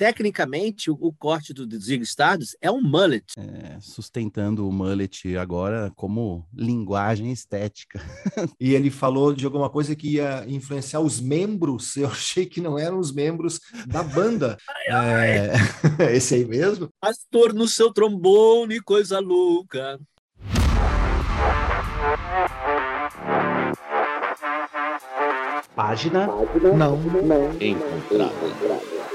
tecnicamente, o, o corte do Zig Stardust é um mullet. É, sustentando o mullet agora como linguagem estética. e ele falou de alguma coisa que ia influenciar os membros. Eu achei que não eram os membros da banda. Ai, ai. É... Esse aí mesmo? Pastor no seu trombone, coisa louca. Página, não, não encontrada.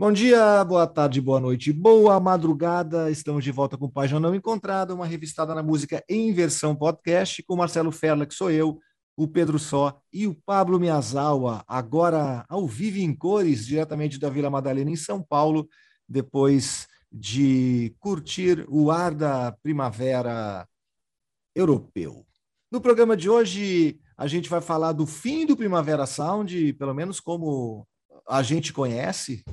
Bom dia, boa tarde, boa noite, boa madrugada. Estamos de volta com Página Não Encontrada, uma revistada na música em versão podcast, com Marcelo Ferla, que sou eu, o Pedro Só e o Pablo Miyazawa, agora ao vivo em cores, diretamente da Vila Madalena, em São Paulo, depois de curtir o ar da primavera europeu. No programa de hoje, a gente vai falar do fim do Primavera Sound, pelo menos como a gente conhece,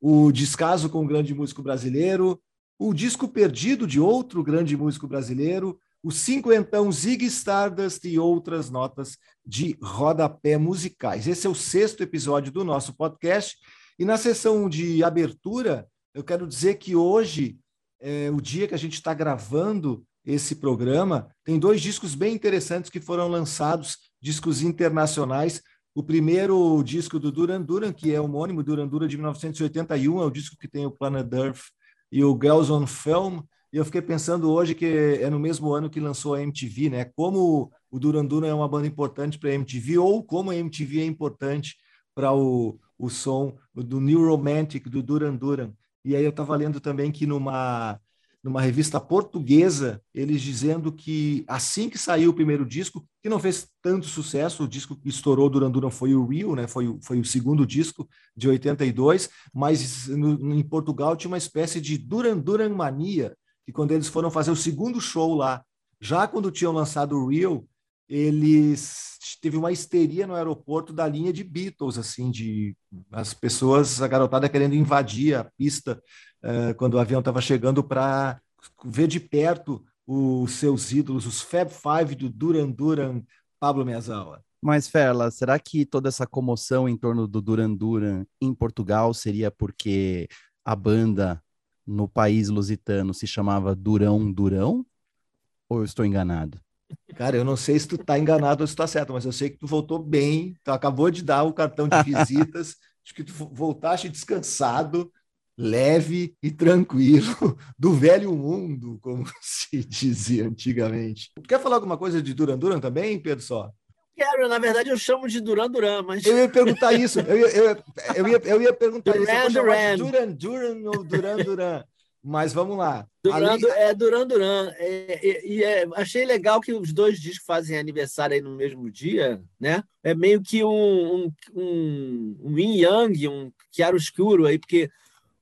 o descaso com o grande músico brasileiro, o disco perdido de outro grande músico brasileiro, o cinquentão Zig Stardust e outras notas de rodapé musicais. Esse é o sexto episódio do nosso podcast. E na sessão de abertura, eu quero dizer que hoje, é, o dia que a gente está gravando esse programa, tem dois discos bem interessantes que foram lançados, discos internacionais, o primeiro disco do Duran Duran, que é homônimo, Duran Duran de 1981, é o disco que tem o Planet Earth e o Girls on Film. E eu fiquei pensando hoje que é no mesmo ano que lançou a MTV, né? Como o Duran Duran é uma banda importante para a MTV ou como a MTV é importante para o, o som do New Romantic do Duran Duran. E aí eu estava lendo também que numa numa revista portuguesa, eles dizendo que assim que saiu o primeiro disco, que não fez tanto sucesso, o disco que estourou Duran Duran foi o Real, né? foi, o, foi o segundo disco de 82, mas no, em Portugal tinha uma espécie de Duran Duran mania, que quando eles foram fazer o segundo show lá, já quando tinham lançado o Real, eles teve uma histeria no aeroporto da linha de Beatles, assim, de as pessoas, a garotada querendo invadir a pista uh, quando o avião estava chegando para ver de perto os seus ídolos, os Fab Five do Duran Duran, Pablo Meazawa. Mas, Ferla, será que toda essa comoção em torno do Duran Duran em Portugal seria porque a banda no país lusitano se chamava Durão Durão? Ou eu estou enganado? Cara, eu não sei se tu tá enganado ou se tá certo, mas eu sei que tu voltou bem, tu acabou de dar o cartão de visitas, acho que tu voltaste descansado, leve e tranquilo do velho mundo, como se dizia antigamente. Tu quer falar alguma coisa de Duran Duran também, Pedro Só? Quero, na verdade eu chamo de Duran Duran, mas... Eu ia perguntar isso, eu ia, eu ia, eu ia, eu ia perguntar Duran, isso. Duran. Duran Duran ou Duran Duran? Mas vamos lá. Duran, Ali... É Duran Duran. É, e é, achei legal que os dois discos fazem aniversário aí no mesmo dia, né? É meio que um, um, um, um yin yang, um chiaro-escuro aí, porque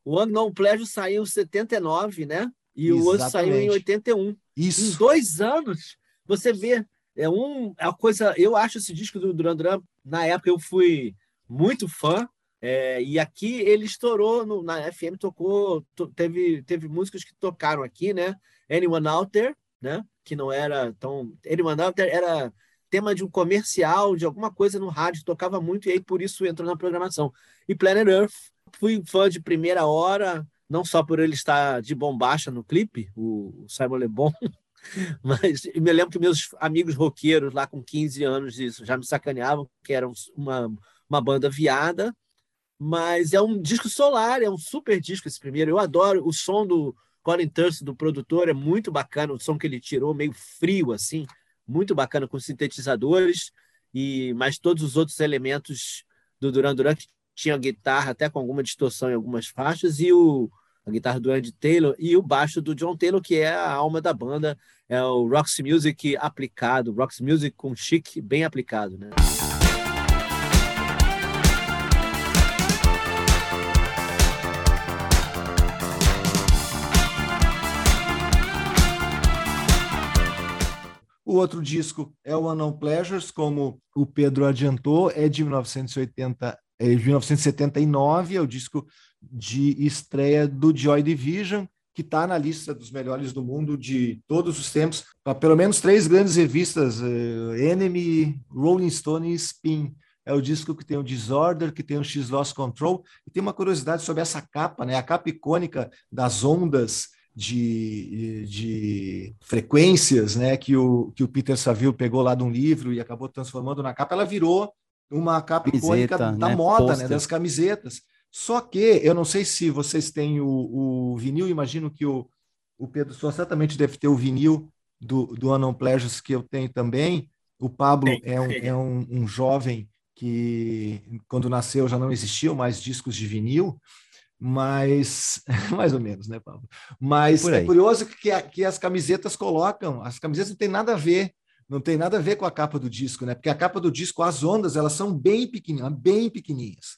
o Unknown Pleasure saiu em 79, né? E Exatamente. o outro saiu em 81. Isso. Em dois anos, você vê. É um, é uma coisa. Eu acho esse disco do Duran Duran, na época eu fui muito fã, é, e aqui ele estourou no, na FM, tocou, to, teve, teve músicas que tocaram aqui, né? Anyone Out There, né? Que não era tão. Anyone Out There era tema de um comercial, de alguma coisa no rádio, tocava muito, e aí por isso entrou na programação. E Planet Earth, fui fã de primeira hora, não só por ele estar de bombacha no clipe, o, Simon Le Bon, mas me lembro que meus amigos roqueiros lá com 15 anos isso já me sacaneavam, que era uma, uma banda viada, mas é um disco solar, é um super disco esse primeiro. Eu adoro o som do Colin Turst, do produtor, é muito bacana o som que ele tirou, meio frio assim, muito bacana com sintetizadores e mais todos os outros elementos do Duran Duran que tinha guitarra até com alguma distorção em algumas faixas e o a guitarra do Andy Taylor e o baixo do John Taylor, que é a alma da banda, é o Roxy Music aplicado, Roxy Music com chic bem aplicado, né? O outro disco é o Unknown Pleasures, como o Pedro adiantou, é de 1980, é de 1979, é o disco de estreia do Joy Division, que está na lista dos melhores do mundo de todos os tempos, para pelo menos três grandes revistas, uh, Enemy, Rolling Stone e Spin. é o disco que tem o Disorder, que tem o X Lost Control, e tem uma curiosidade sobre essa capa, né? A capa icônica das ondas de, de frequências, né? Que o, que o Peter Saville pegou lá de um livro e acabou transformando na capa, ela virou uma capa Camiseta, icônica da né? moda, né? Das camisetas. Só que eu não sei se vocês têm o, o vinil, imagino que o, o Pedro só certamente deve ter o vinil do, do Unknown Pleasures que eu tenho também. O Pablo é, um, é um, um jovem que quando nasceu já não existiam mais discos de vinil, mas mais ou menos, né, Pablo? Mas é curioso que, que as camisetas colocam, as camisetas não tem nada a ver, não tem nada a ver com a capa do disco, né? Porque a capa do disco, as ondas, elas são bem pequenininhas, bem pequenininhas.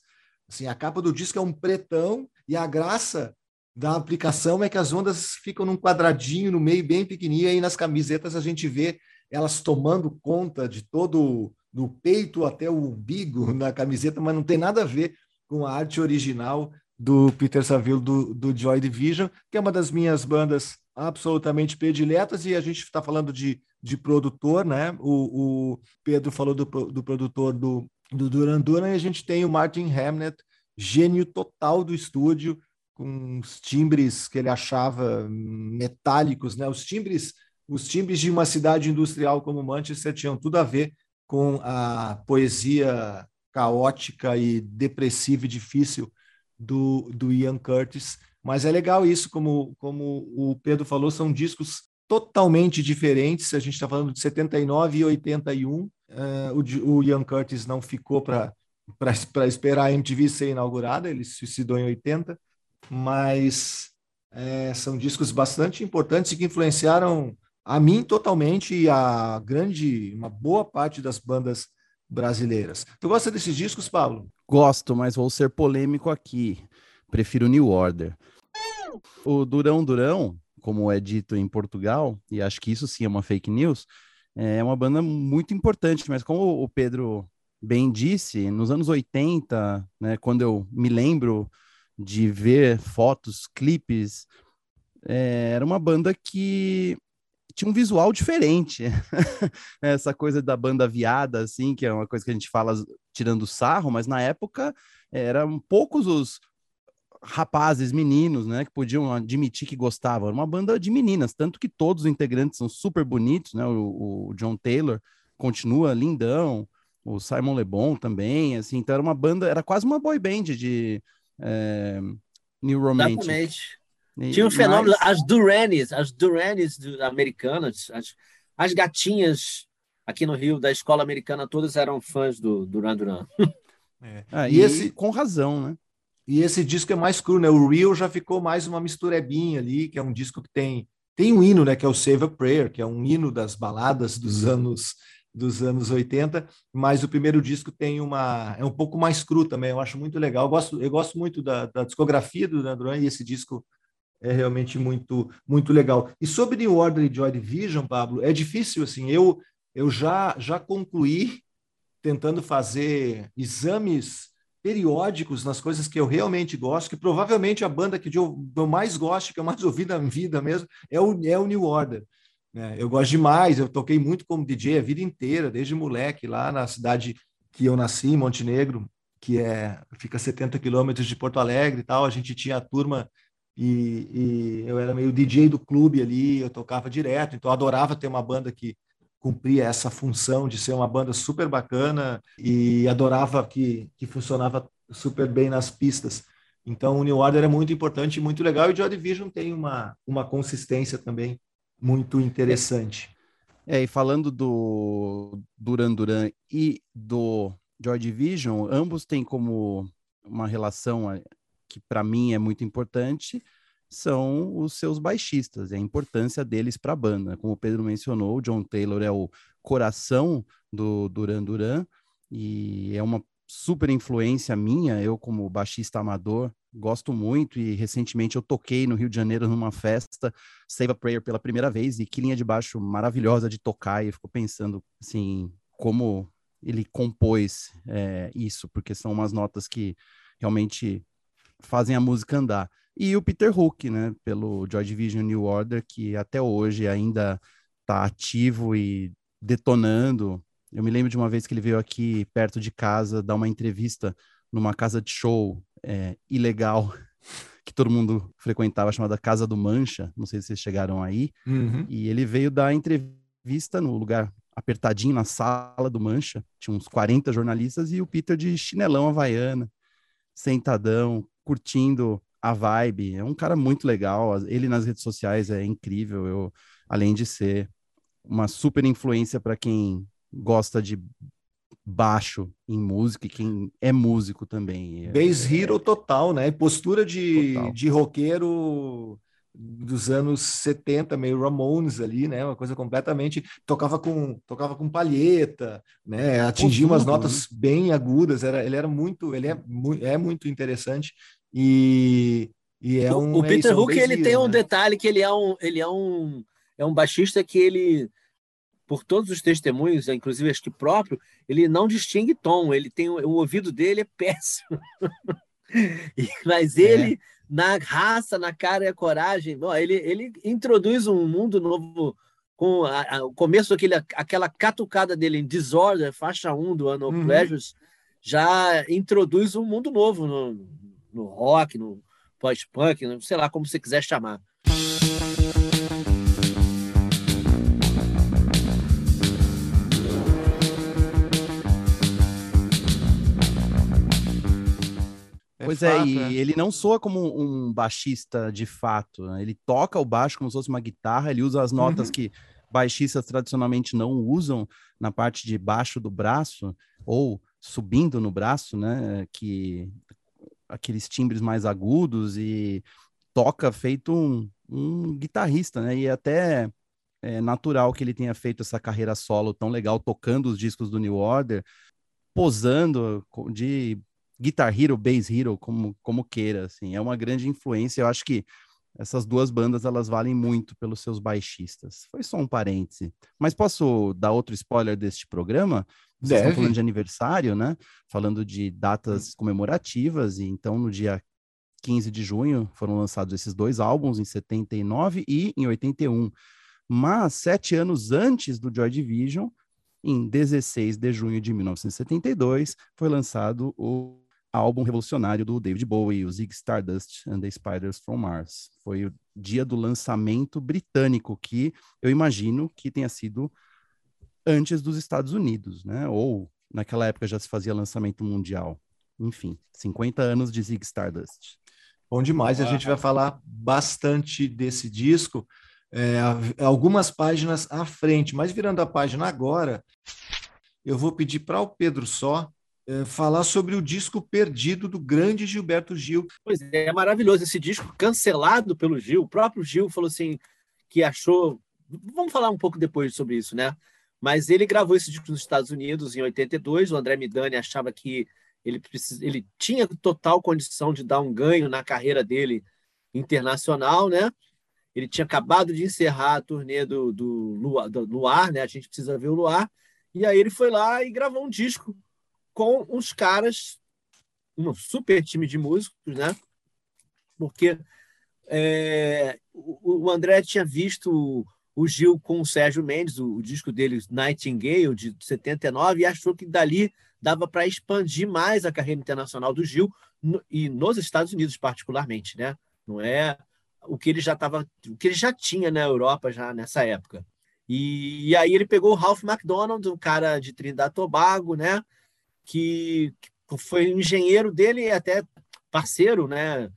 Assim, a capa do disco é um pretão e a graça da aplicação é que as ondas ficam num quadradinho no meio bem pequenininho e nas camisetas a gente vê elas tomando conta de todo do peito até o umbigo na camiseta, mas não tem nada a ver com a arte original do Peter Saville do, do Joy Division, que é uma das minhas bandas absolutamente prediletas, e a gente está falando de, de produtor, né? O, o Pedro falou do, do produtor do, do Duran Duran, e a gente tem o Martin Hamnet, gênio total do estúdio, com os timbres que ele achava metálicos, né? Os timbres, os timbres de uma cidade industrial como Manchester tinham tudo a ver com a poesia caótica e depressiva e difícil do, do Ian Curtis. Mas é legal isso, como, como o Pedro falou, são discos totalmente diferentes. A gente está falando de 79 e 81. Uh, eh, o, o Ian Curtis não ficou para esperar a MTV ser inaugurada, ele suicidou em 80, mas é, são discos bastante importantes e que influenciaram a mim totalmente e a grande, uma boa parte das bandas brasileiras. Tu gosta desses discos, Pablo? Gosto, mas vou ser polêmico aqui. Prefiro New Order. O Durão Durão, como é dito em Portugal, e acho que isso sim é uma fake news, é uma banda muito importante, mas como o Pedro bem disse, nos anos 80, né, quando eu me lembro de ver fotos, clipes, é, era uma banda que tinha um visual diferente. Essa coisa da banda viada, assim, que é uma coisa que a gente fala tirando sarro, mas na época eram poucos os rapazes, meninos, né, que podiam admitir que gostavam. Era uma banda de meninas, tanto que todos os integrantes são super bonitos, né? O, o John Taylor continua lindão, o Simon Le Bon também, assim. Então era uma banda, era quase uma boy band de é, New Romantic. Exatamente. Tinha um fenômeno, as Duranis, as Duranis americanas, as, as gatinhas aqui no Rio da escola americana, todas eram fãs do Duran Duran. É. Ah, e, e, esse com razão, né? E esse disco é mais cru, né? O Real já ficou mais uma misturebinha ali, que é um disco que tem tem um hino, né, que é o Save a Prayer, que é um hino das baladas dos anos dos anos 80, mas o primeiro disco tem uma é um pouco mais cru também, eu acho muito legal. Eu gosto eu gosto muito da, da discografia do Duran Duran e esse disco é realmente muito muito legal. E sobre New Order e Joy Division, Pablo, é difícil assim. Eu eu já já concluí tentando fazer exames periódicos nas coisas que eu realmente gosto, que provavelmente a banda que eu, mais gosto, que eu mais ouvi na vida mesmo, é o, é o New Order. Né? Eu gosto demais, eu toquei muito como DJ a vida inteira, desde moleque, lá na cidade que eu nasci, Montenegro, que é fica 70 quilômetros de Porto Alegre e tal. A gente tinha a turma e, e, eu era meio DJ do clube ali, eu tocava direto, então eu adorava ter uma banda que cumpria essa função de ser uma banda super bacana e adorava que, que funcionava super bem nas pistas. Então o New Order é muito importante e muito legal e o Joy Division tem uma, uma consistência também muito interessante. É, e falando do Duran Duran e do Joy Division, ambos têm como uma relação que para mim é muito importante, são os seus baixistas, a importância deles para a banda. Como o Pedro mencionou, o John Taylor é o coração do Duran Duran e é uma super influência minha, eu como baixista amador, gosto muito e recentemente eu toquei no Rio de Janeiro numa festa Save a Prayer pela primeira vez e que linha de baixo maravilhosa de tocar e ficou pensando assim, como ele compôs é, isso, porque são umas notas que realmente fazem a música andar. E o Peter Hook, né, pelo Joy Division New Order, que até hoje ainda está ativo e detonando Eu me lembro de uma vez que ele veio aqui perto de casa dar uma entrevista numa casa de show é, ilegal que todo mundo frequentava, chamada Casa do Mancha. Não sei se vocês chegaram aí. Uhum. E ele veio dar entrevista no lugar apertadinho na sala do Mancha. Tinha uns 40 jornalistas e o Peter de chinelão havaiana, sentadão, curtindo a vibe. É um cara muito legal. Ele nas redes sociais é incrível. Eu, além de ser uma super influência para quem gosta de baixo em música e quem é músico também. Bass é, Hero total, né? Postura de, de roqueiro dos anos 70, meio Ramones ali, né? Uma coisa completamente tocava com tocava com palheta, né? Atingia umas notas né? bem agudas. Era ele era muito, ele é, é muito interessante e, e é um o, é Peter isso, Hook é um ele tem um né? detalhe que ele é um ele é um é um baixista que ele por todos os testemunhos, inclusive este próprio, ele não distingue tom, ele tem o, ouvido dele é péssimo. Mas é. ele, é. na raça, na cara e a coragem, ele, ele introduz um mundo novo com a, a, o começo daquele, aquela catucada dele em Disorder, faixa 1 do ano uhum. Pleasures, já introduz um mundo novo no, no rock, no pós-punk, sei lá como você quiser chamar. pois é, fato, é, e é. ele não soa como um baixista de fato. Né? Ele toca o baixo como se fosse uma guitarra, ele usa as notas uhum. que baixistas tradicionalmente não usam na parte de baixo do braço, ou subindo no braço, né? Que aqueles timbres mais agudos e toca feito um, um guitarrista, né? E é até é natural que ele tenha feito essa carreira solo tão legal, tocando os discos do New Order, posando de Guitar Hero, Bass Hero, como, como queira, assim, é uma grande influência. Eu acho que essas duas bandas elas valem muito pelos seus baixistas. Foi só um parêntese. Mas posso dar outro spoiler deste programa? Vocês Deve. estão falando de aniversário, né? Falando de datas comemorativas, e então no dia 15 de junho foram lançados esses dois álbuns, em 79 e em 81. Mas sete anos antes do Joy Division, em 16 de junho de 1972, foi lançado o álbum revolucionário do David Bowie, o Zig Stardust and the Spiders from Mars. Foi o dia do lançamento britânico, que eu imagino que tenha sido antes dos Estados Unidos, né? Ou naquela época já se fazia lançamento mundial. Enfim, 50 anos de Zig Stardust. Bom demais, a gente vai falar bastante desse disco, é, algumas páginas à frente, mas virando a página agora, eu vou pedir para o Pedro Só é, falar sobre o disco perdido do grande Gilberto Gil. Pois é, é maravilhoso esse disco cancelado pelo Gil. O próprio Gil falou assim que achou. Vamos falar um pouco depois sobre isso, né? Mas ele gravou esse disco nos Estados Unidos em 82. O André Midani achava que ele, precis... ele tinha total condição de dar um ganho na carreira dele internacional, né? Ele tinha acabado de encerrar a turnê do, do, Luar, do Luar, né? A gente precisa ver o Luar. E aí ele foi lá e gravou um disco com uns caras, um super time de músicos, né? Porque é, o, André tinha visto o Gil com o Sérgio Mendes, o, o disco dele, Nightingale, de 79, e achou que dali dava para expandir mais a carreira internacional do Gil, no, e nos Estados Unidos, particularmente, né? Não é o que ele já estava, o que ele já tinha na Europa já nessa época. E, e, aí ele pegou o Ralph McDonald, um cara de Trinidad Tobago, né? que, foi engenheiro dele e até parceiro, né?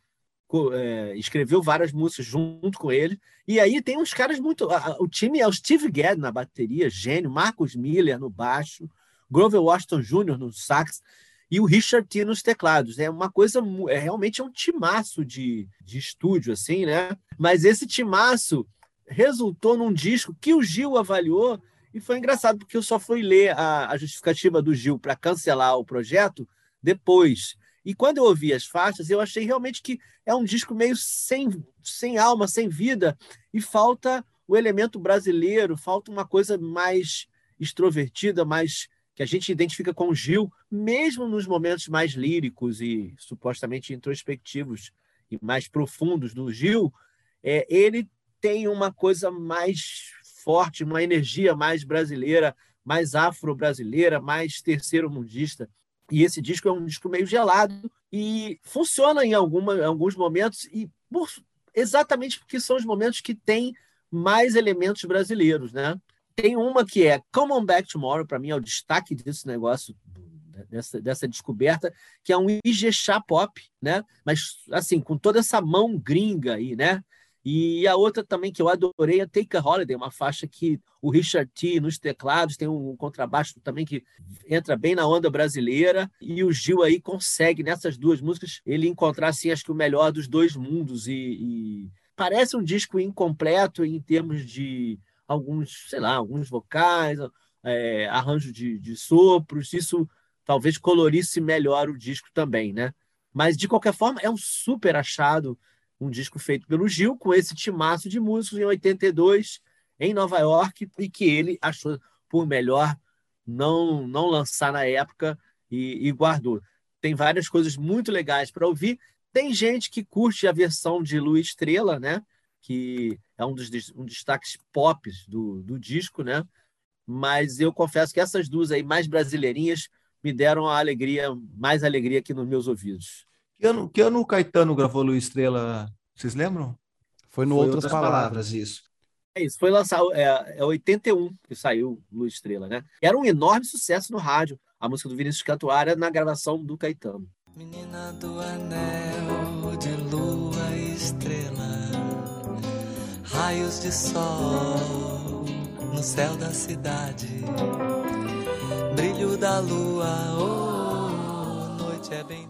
É, escreveu várias músicas junto com ele. E aí tem uns caras muito. o time é o Steve Gadd na bateria, gênio, Marcos Miller no baixo, Grover Washington Jr. no sax e o Richard T nos teclados. É uma coisa, é realmente é um timaço de, de estúdio, assim, né? Mas esse timaço resultou num disco que o Gil avaliou e foi engraçado, porque eu só fui ler a, a justificativa do Gil para cancelar o projeto depois. E quando eu ouvi as faixas, eu achei realmente que é um disco meio sem, sem alma, sem vida, e falta o elemento brasileiro, falta uma coisa mais extrovertida, mais que a gente identifica com o Gil, mesmo nos momentos mais líricos e supostamente introspectivos e mais profundos do Gil, é, ele tem uma coisa mais forte, uma energia mais brasileira, mais afro-brasileira, mais terceiro-mundista. E esse disco é um disco meio gelado e funciona em, alguma, em alguns momentos, e por, exatamente porque são os momentos que tem mais elementos brasileiros. Né? Tem uma que é Come On Back Tomorrow, para mim é o destaque desse negócio, dessa, dessa descoberta, que é um Ijexá pop, né? mas assim, com toda essa mão gringa aí, né? E a outra também que eu adorei é Take a Holiday, uma faixa que o Richard T nos teclados tem um contrabaixo também que entra bem na onda brasileira e o Gil aí consegue nessas duas músicas ele encontrar assim acho que o melhor dos dois mundos e, e parece um disco incompleto em termos de alguns sei lá alguns vocais é, arranjo de, de sopros isso talvez colorisse melhor o disco também né? Mas de qualquer forma é um super achado um disco feito pelo Gil, com esse timaço de músicos em 82, em Nova York, e que ele achou por melhor não, não lançar na época e, e guardou. Tem várias coisas muito legais para ouvir. Tem gente que curte a versão de Lu Estrela, né? que é um dos um destaques pop do, do disco, né? Mas eu confesso que essas duas aí mais brasileirinhas me deram a alegria, mais alegria aqui nos meus ouvidos. Que ano, que ano o Caetano gravou Luiz Estrela? Vocês lembram? Foi no Foi Outras, Outras Palavras. Palavras. isso. É isso, foi lançado, é, é 81 que saiu Luz Estrela, né? Era um enorme sucesso no rádio, a música do Vinícius Cantuária na gravação do Caetano. Menina do anel de lua e estrela, raios de sol no céu da cidade, brilho da lua, oh, noite é bem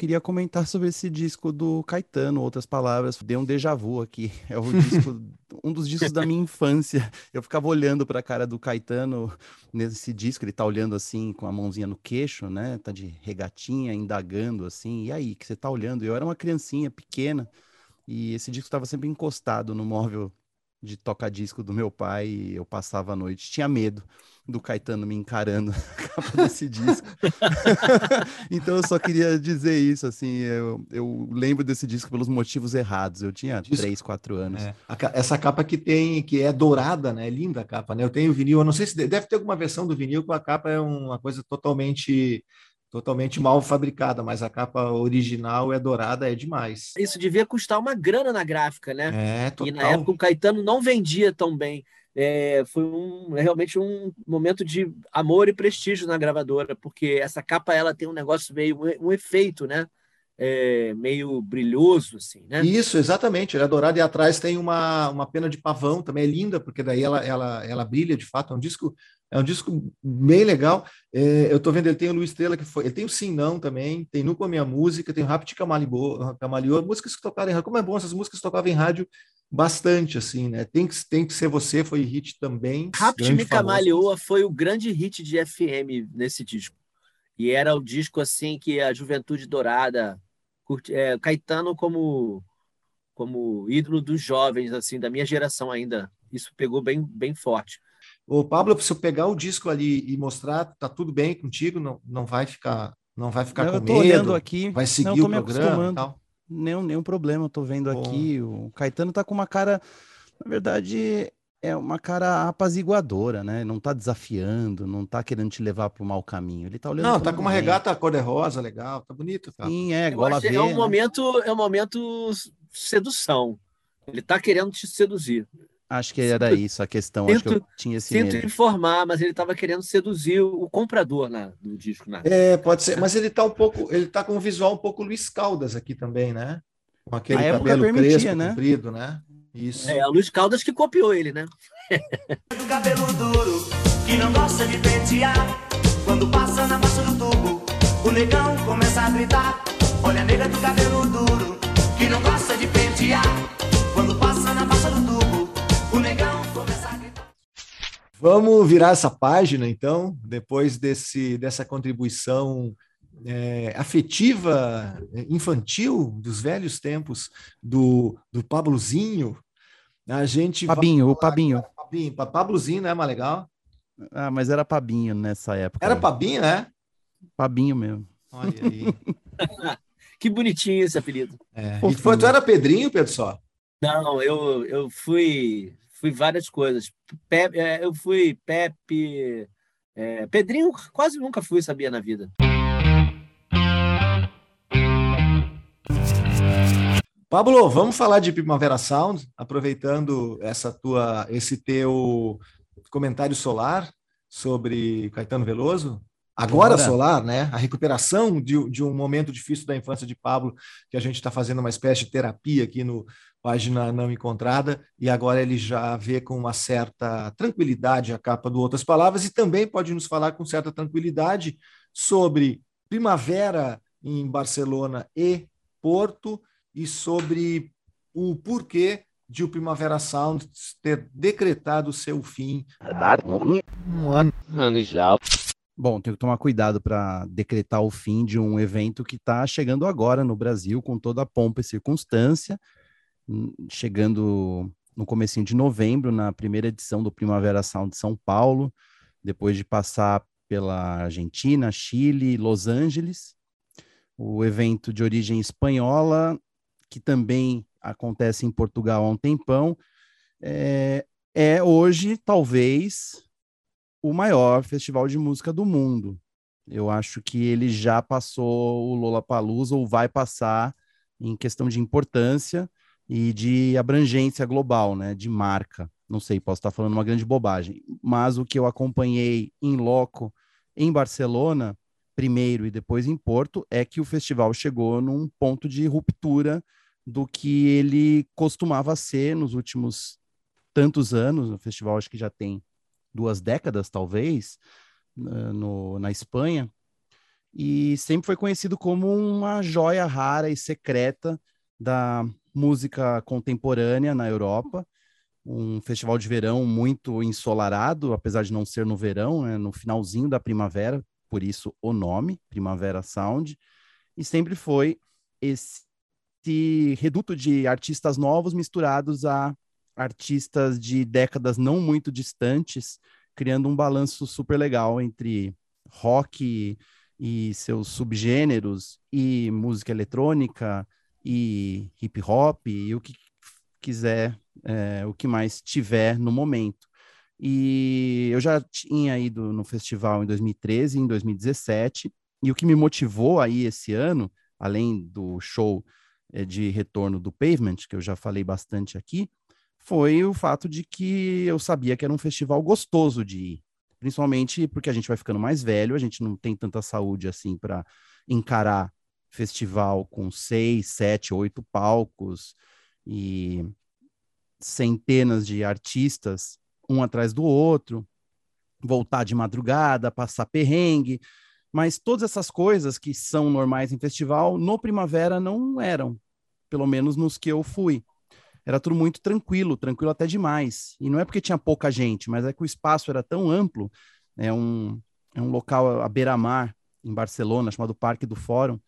queria comentar sobre esse disco do Caetano, outras palavras, deu um déjà vu aqui. É o disco, um dos discos da minha infância. Eu ficava olhando para a cara do Caetano nesse disco, ele tá olhando assim com a mãozinha no queixo, né? Tá de regatinha, indagando assim. E aí, que você tá olhando? Eu era uma criancinha pequena e esse disco estava sempre encostado no móvel de tocar disco do meu pai eu passava a noite. Tinha medo do Caetano me encarando na capa desse disco. então eu só queria dizer isso, assim, eu, eu lembro desse disco pelos motivos errados. Eu tinha disco. 3, 4 anos. É. Essa capa que tem, que é dourada, né? É linda a capa, né? Eu tenho vinil, eu não sei se deve ter alguma versão do vinil com a capa é uma coisa totalmente totalmente mal fabricada, mas a capa original é dourada, é demais. Isso devia custar uma grana na gráfica, né? É, total. E na época o Caetano não vendia tão bem. É, foi um, realmente um momento de amor e prestígio na gravadora, porque essa capa ela tem um negócio meio um efeito, né? É, meio brilhoso, assim, né? Isso, exatamente. Ela é dourada e atrás tem uma, uma pena de pavão, também é linda, porque daí ela, ela, ela brilha de fato. É um disco é um disco bem legal. É, eu estou vendo, ele tem o Luiz Estrela, que foi. Ele tem o Sim Não também, tem Nu com a Minha Música, tem o Rapid Camaleô, músicas que tocaram em rádio. Como é bom, essas músicas tocavam em rádio bastante, assim, né? Tem que, tem que ser você, foi hit também. Rapid Camaleoa foi o grande hit de FM nesse disco. E era o disco, assim, que a Juventude Dourada, curte, é, Caetano como, como ídolo dos jovens, assim, da minha geração ainda. Isso pegou bem, bem forte. Ô, Pablo, se eu pegar o disco ali e mostrar, tá tudo bem contigo, não, não vai ficar, não vai ficar não, com eu tô medo, olhando aqui, vai seguir não, o programa e tal. Nenhum, nenhum problema, eu tô vendo Bom. aqui, o Caetano tá com uma cara, na verdade, é uma cara apaziguadora, né? Não tá desafiando, não tá querendo te levar para o mau caminho. Ele tá olhando. Não, tá com uma regata cor-de-rosa, legal, tá bonito. Tá. Sim, é, igual a ver, É um né? momento, é um momento sedução. Ele tá querendo te seduzir. Acho que era isso a questão. Tento, acho que eu tinha esse Tento medo. informar, mas ele estava querendo seduzir o comprador na, do disco. Na... É, pode ser. Mas ele está um pouco, ele tá com um visual um pouco Luiz Caldas aqui também, né? Com aquele a cabelo permitia, crespo, né? comprido, né? Isso. É, a Luiz Caldas que copiou ele, né? do cabelo duro, que não gosta de pentear. Quando passa na massa do tubo, o negão começa a gritar. Olha a nega do cabelo duro, que não gosta de pentear. Quando passa na massa do tubo, Vamos virar essa página, então, depois desse, dessa contribuição é, afetiva, infantil, dos velhos tempos do, do Pablozinho. A gente Pabinho, o Pabinho. Pabinho. Pablozinho, né? Mais legal. Ah, mas era Pabinho nessa época. Era Pabinho, né? Pabinho mesmo. Olha aí. que bonitinho esse apelido. É. E foi, tu era Pedrinho, Pedro só? Não, eu, eu fui fui várias coisas. Pe- é, eu fui Pepe. é, Pedrinho quase nunca fui, sabia, na vida. Pablo, vamos falar de Primavera Sound, aproveitando essa tua, esse teu comentário solar sobre Caetano Veloso. Agora Bora. solar, né? A recuperação de, de um momento difícil da infância de Pablo, que a gente está fazendo uma espécie de terapia aqui no Página Não Encontrada, e agora ele já vê com uma certa tranquilidade a capa do Outras Palavras, e também pode nos falar com certa tranquilidade sobre primavera em Barcelona e Porto, e sobre o porquê de o Primavera Sound ter decretado seu fim. Um ano. Bom, tem que tomar cuidado para decretar o fim de um evento que está chegando agora no Brasil com toda a pompa e circunstância, chegando no comecinho de novembro, na primeira edição do Primavera Sound de São Paulo, depois de passar pela Argentina, Chile, Los Angeles. O evento de origem espanhola, que também acontece em Portugal há um tempão, é, é hoje, talvez, o maior festival de música do mundo. Eu acho que ele já passou o Lollapalooza ou vai passar em questão de importância e de abrangência global, né, de marca. Não sei, posso estar falando uma grande bobagem, mas o que eu acompanhei em loco em Barcelona, primeiro e depois em Porto, é que o festival chegou num ponto de ruptura do que ele costumava ser nos últimos tantos anos. O festival acho que já tem duas décadas, talvez, na- no, na Espanha, e sempre foi conhecido como uma joia rara e secreta da música contemporânea na Europa. Um festival de verão muito ensolarado, apesar de não ser no verão, né, no finalzinho da primavera, por isso o nome, Primavera Sound, e sempre foi esse reduto de artistas novos misturados a artistas de décadas não muito distantes, criando um balanço super legal entre rock e seus subgêneros e música eletrônica e hip hop e o que quiser, é, o que mais tiver no momento. E eu já tinha ido no festival em 2013 e em 2017, e o que me motivou aí esse ano, além do show eh, de retorno do Pavement, que eu já falei bastante aqui, foi o fato de que eu sabia que era um festival gostoso de ir, principalmente porque a gente vai ficando mais velho, a gente não tem tanta saúde assim para encarar festival com seis, sete, oito palcos e centenas de artistas um atrás do outro, voltar de madrugada, passar perrengue, mas todas essas coisas que são normais em festival, no Primavera não eram, pelo menos nos que eu fui era tudo muito tranquilo, tranquilo até demais. E não é porque tinha pouca gente, mas é que o espaço era tão amplo. É um, é um local à beira-mar, em Barcelona, chamado Parque do Fórum,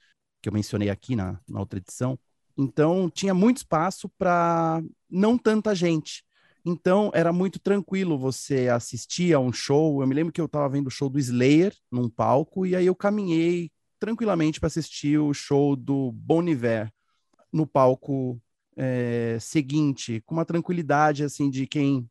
que eu mencionei aqui na, na outra edição. Então, tinha muito espaço para não tanta gente. Então, era muito tranquilo você assistir a um show. Eu me lembro que eu estava vendo o show do Slayer num palco, e aí eu caminhei tranquilamente para assistir o show do Bon Iver no palco é, seguinte, com uma tranquilidade assim de quem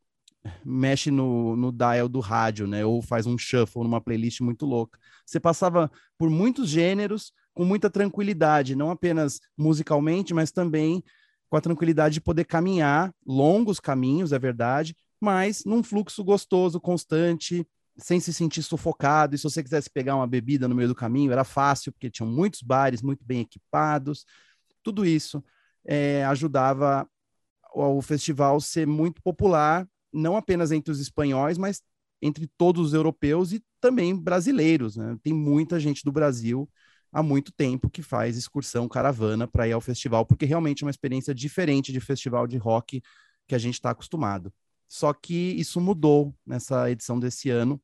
mexe no, no dial do rádio, né? Ou faz um shuffle numa playlist muito louca. Você passava por muitos gêneros com muita tranquilidade, não apenas musicalmente, mas também com a tranquilidade de poder caminhar longos caminhos, é verdade, mas num fluxo gostoso, constante, sem se sentir sufocado. E se você quisesse pegar uma bebida no meio do caminho, era fácil, porque tinham muitos bares muito bem equipados. Tudo isso é, ajudava o festival ser muito popular, não apenas entre os espanhóis, mas entre todos os europeus e também brasileiros. Né? Tem muita gente do Brasil há muito tempo que faz excursão caravana para ir ao festival, porque realmente é uma experiência diferente de festival de rock que a gente está acostumado. Só que isso mudou nessa edição desse ano,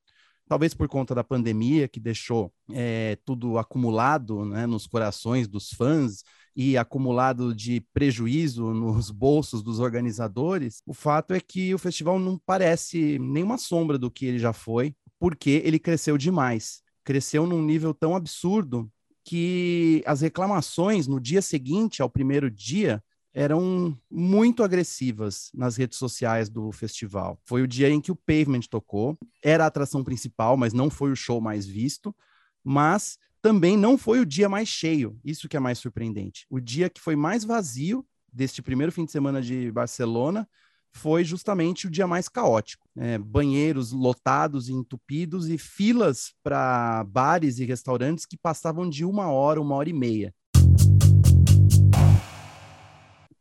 talvez por conta da pandemia, que deixou é, tudo acumulado né, nos corações dos fãs e acumulado de prejuízo nos bolsos dos organizadores, o fato é que o festival não parece nenhuma sombra do que ele já foi, porque ele cresceu demais. Cresceu num nível tão absurdo que as reclamações no dia seguinte ao primeiro dia eram muito agressivas nas redes sociais do festival. Foi o dia em que o Pavement tocou, era a atração principal, mas não foi o show mais visto, mas também não foi o dia mais cheio, isso que é mais surpreendente. O dia que foi mais vazio deste primeiro fim de semana de Barcelona foi justamente o dia mais caótico. É, banheiros lotados e entupidos e filas para bares e restaurantes que passavam de uma hora, uma hora e meia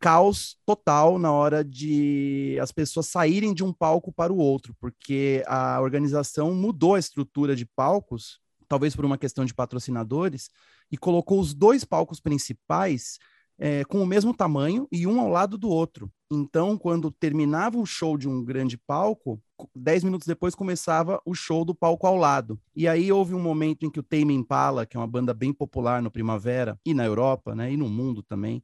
caos total na hora de as pessoas saírem de um palco para o outro, porque a organização mudou a estrutura de palcos, talvez por uma questão de patrocinadores, e colocou os dois palcos principais é, com o mesmo tamanho e um ao lado do outro. Então, quando terminava o show de um grande palco, dez minutos depois começava o show do palco ao lado. E aí houve um momento em que o Tame Impala, que é uma banda bem popular no Primavera e na Europa, né, e no mundo também,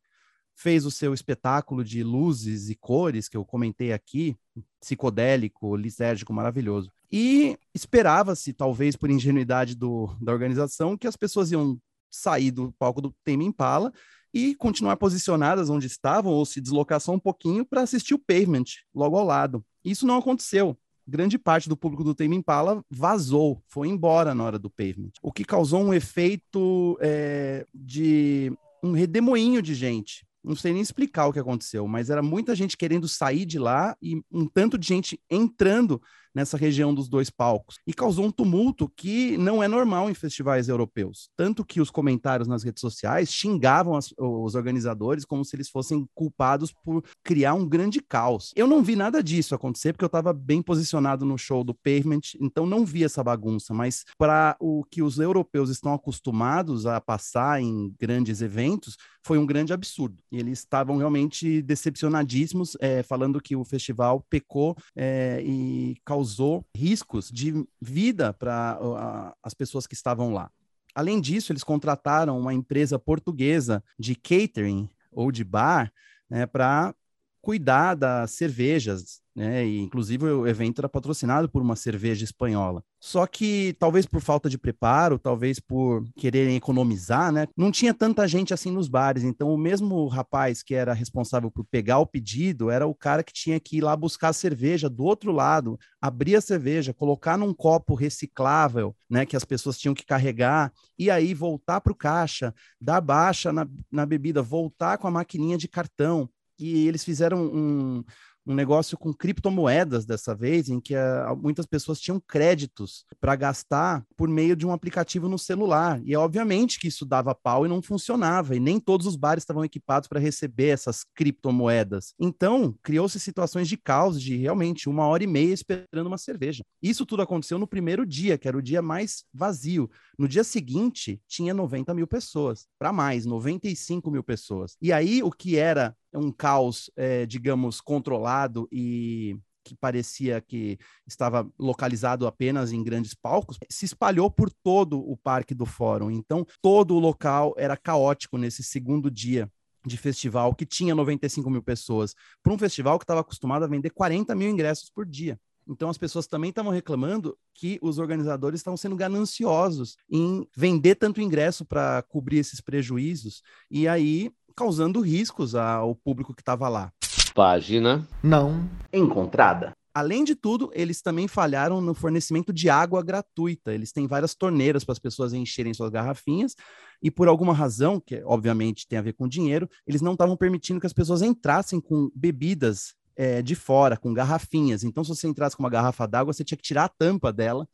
fez o seu espetáculo de luzes e cores, que eu comentei aqui, psicodélico, lisérgico, maravilhoso. E esperava-se, talvez por ingenuidade do, da organização, que as pessoas iam sair do palco do Tame Impala e continuar posicionadas onde estavam ou se deslocar só um pouquinho para assistir o Pavement logo ao lado. Isso não aconteceu. Grande parte do público do Tame Impala vazou, foi embora na hora do Pavement, o que causou um efeito é, de um redemoinho de gente não sei nem explicar o que aconteceu, mas era muita gente querendo sair de lá e um tanto de gente entrando nessa região dos dois palcos. E causou um tumulto que não é normal em festivais europeus. Tanto que os comentários nas redes sociais xingavam as, os organizadores como se eles fossem culpados por criar um grande caos. Eu não vi nada disso acontecer, porque eu estava bem posicionado no show do Pavement, então não vi essa bagunça. Mas para o que os europeus estão acostumados a passar em grandes eventos, foi um grande absurdo. E eles estavam realmente decepcionadíssimos, é, falando que o festival pecou é, e causou causou riscos de vida para as pessoas que estavam lá. Além disso, eles contrataram uma empresa portuguesa de catering ou de bar né, para cuidar das cervejas, né? E, inclusive o evento era patrocinado por uma cerveja espanhola. Só que talvez por falta de preparo, talvez por quererem economizar, né? Não tinha tanta gente assim nos bares. Então o mesmo rapaz que era responsável por pegar o pedido era o cara que tinha que ir lá buscar a cerveja do outro lado, abrir a cerveja, colocar num copo reciclável, né? Que as pessoas tinham que carregar e aí voltar para o caixa, dar baixa na, na bebida, voltar com a maquininha de cartão e eles fizeram um, um negócio com criptomoedas dessa vez, em que uh, muitas pessoas tinham créditos para gastar por meio de um aplicativo no celular. E obviamente que isso dava pau e não funcionava, e nem todos os bares estavam equipados para receber essas criptomoedas. Então, criou-se situações de caos de realmente uma hora e meia esperando uma cerveja. Isso tudo aconteceu no primeiro dia, que era o dia mais vazio. No dia seguinte, tinha 90 mil pessoas, para mais, 95 mil pessoas. E aí, o que era um caos, é, digamos, controlado e que parecia que estava localizado apenas em grandes palcos, se espalhou por todo o parque do fórum. Então, todo o local era caótico nesse segundo dia de festival, que tinha 95 mil pessoas, para um festival que estava acostumado a vender 40 mil ingressos por dia. Então as pessoas também estavam reclamando que os organizadores estavam sendo gananciosos em vender tanto ingresso para cobrir esses prejuízos e aí causando riscos ao público que estava lá. Página não encontrada. Além de tudo, eles também falharam no fornecimento de água gratuita. Eles têm várias torneiras para as pessoas encherem suas garrafinhas e por alguma razão, que obviamente tem a ver com dinheiro, eles não estavam permitindo que as pessoas entrassem com bebidas é, de fora, com garrafinhas. Então, se você entrasse com uma garrafa d'água, você tinha que tirar a tampa dela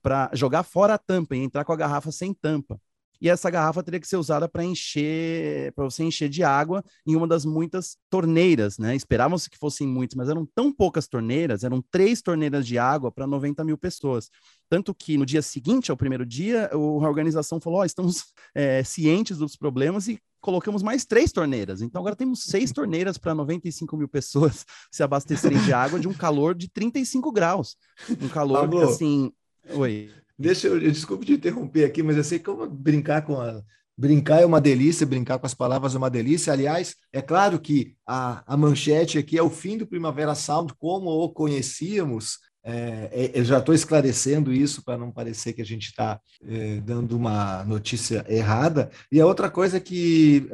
para jogar fora a tampa e entrar com a garrafa sem tampa. E essa garrafa teria que ser usada para encher, para você encher de água em uma das muitas torneiras, né? Esperavam-se que fossem muitas, mas eram tão poucas torneiras, eram três torneiras de água para 90 mil pessoas. Tanto que no dia seguinte, ao primeiro dia, a organização falou: oh, estamos é, cientes dos problemas e colocamos mais três torneiras. Então agora temos seis torneiras para 95 mil pessoas se abastecerem de água de um calor de 35 graus. Um calor Pablo, assim. Oi. Deixa eu, eu desculpe te interromper aqui, mas eu sei vou brincar com a, Brincar é uma delícia, brincar com as palavras é uma delícia. Aliás, é claro que a, a manchete aqui é o fim do Primavera Sound, como o conhecíamos, É, é, eu já estou esclarecendo isso para não parecer que a gente está é, dando uma notícia errada. E a outra coisa que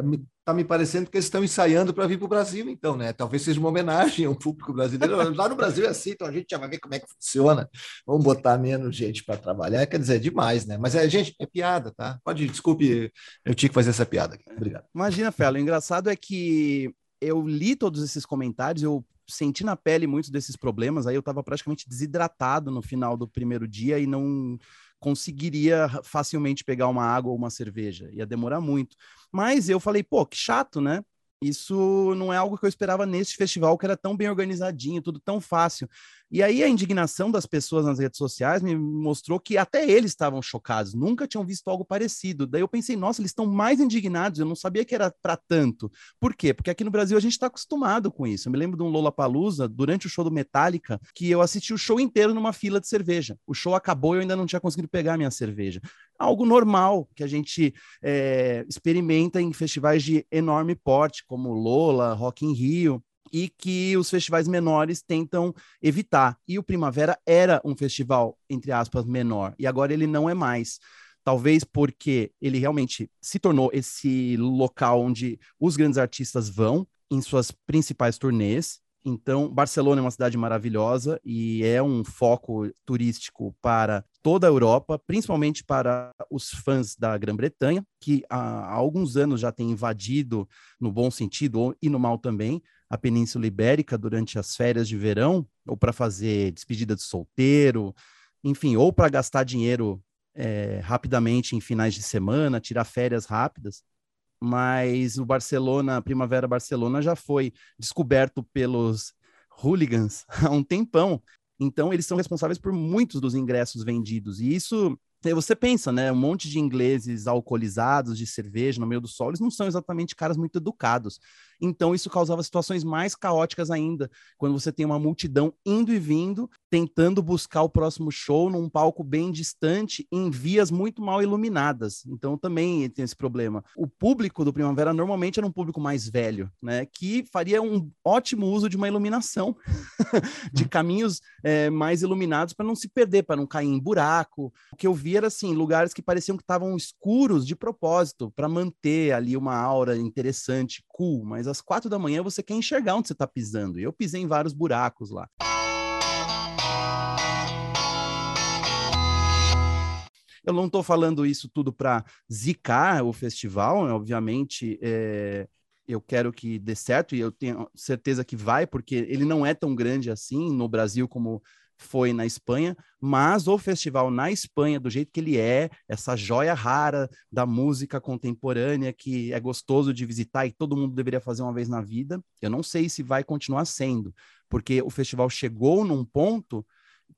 está me parecendo que eles estão ensaiando para vir para o Brasil, então, né? Talvez seja uma homenagem ao público brasileiro. Lá no Brasil é assim, então a gente já vai ver como é que funciona. Vamos botar menos gente para trabalhar. Quer dizer, é demais, né? Mas é, gente, é piada, tá? Pode, desculpe, eu tinha que fazer essa piada aqui. Obrigado. Imagina, Felo, o engraçado é que eu li todos esses comentários, eu senti na pele muitos desses problemas, aí eu estava praticamente desidratado no final do primeiro dia e não conseguiria facilmente pegar uma água ou uma cerveja, ia demorar muito. Mas eu falei, pô, que chato, né? Isso não é algo que eu esperava nesse festival, que era tão bem organizadinho, tudo tão fácil. E aí a indignação das pessoas nas redes sociais me mostrou que até eles estavam chocados, nunca tinham visto algo parecido. Daí eu pensei, nossa, eles estão mais indignados, eu não sabia que era para tanto. Por quê? Porque aqui no Brasil a gente está acostumado com isso. Eu me lembro de um Lollapalooza, durante o show do Metallica, que eu assisti o show inteiro numa fila de cerveja. O show acabou e eu ainda não tinha conseguido pegar a minha cerveja. Algo normal que a gente é, experimenta em festivais de enorme porte, como Lola, Rock in Rio e que os festivais menores tentam evitar. E o Primavera era um festival, entre aspas, menor, e agora ele não é mais. Talvez porque ele realmente se tornou esse local onde os grandes artistas vão em suas principais turnês. Então, Barcelona é uma cidade maravilhosa e é um foco turístico para toda a Europa, principalmente para os fãs da Grã-Bretanha, que há, alguns anos já tem invadido, no bom sentido e no mal também, a Península Ibérica durante as férias de verão, ou para fazer despedida de solteiro, enfim, ou para gastar dinheiro é, rapidamente em finais de semana, tirar férias rápidas. Mas o Barcelona, Primavera Barcelona, já foi descoberto pelos hooligans há um tempão. Então, eles são responsáveis por muitos dos ingressos vendidos. E isso você pensa, né? Um monte de ingleses alcoolizados de cerveja no meio do sol, eles não são exatamente caras muito educados. Então, isso causava situações mais caóticas ainda, quando você tem uma multidão indo e vindo, tentando buscar o próximo show num palco bem distante, em vias muito mal iluminadas. Então, também tem esse problema. O público do Primavera normalmente era um público mais velho, né? Que faria um ótimo uso de uma iluminação, de caminhos é, mais iluminados para não se perder, para não cair em buraco. O que eu vi era assim, lugares que pareciam que estavam escuros de propósito, para manter ali uma aura interessante, cool, mas às quatro da manhã você quer enxergar onde você está pisando. E eu pisei em vários buracos lá. Eu não estou falando isso tudo para zicar o festival, né? obviamente. É, eu quero que dê certo e eu tenho certeza que vai, porque ele não é tão grande assim no Brasil como foi na Espanha, mas o festival na Espanha, do jeito que ele é, essa joia rara da música contemporânea que é gostoso de visitar e todo mundo deveria fazer uma vez na vida, eu não sei se vai continuar sendo, porque o festival chegou num ponto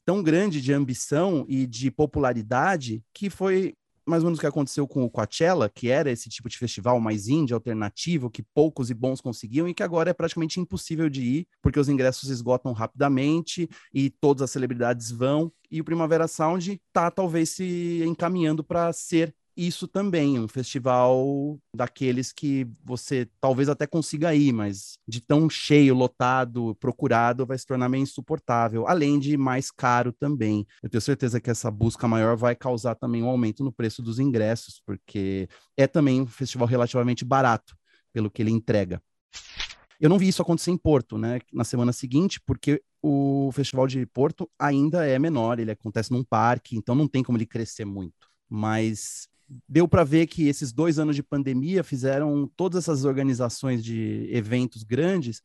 tão grande de ambição e de popularidade que foi mais ou menos o que aconteceu com o Coachella, que era esse tipo de festival mais indie, alternativo, que poucos e bons conseguiam, e que agora é praticamente impossível de ir, porque os ingressos esgotam rapidamente e todas as celebridades vão. E o Primavera Sound está talvez se encaminhando para ser isso também, um festival daqueles que você talvez até consiga ir, mas de tão cheio, lotado, procurado, vai se tornar meio insuportável, além de mais caro também. Eu tenho certeza que essa busca maior vai causar também um aumento no preço dos ingressos, porque é também um festival relativamente barato pelo que ele entrega. Eu não vi isso acontecer em Porto, né, na semana seguinte, porque o festival de Porto ainda é menor, ele acontece num parque, então não tem como ele crescer muito. Mas deu para ver que esses dois anos de pandemia fizeram todas essas organizações de eventos grandes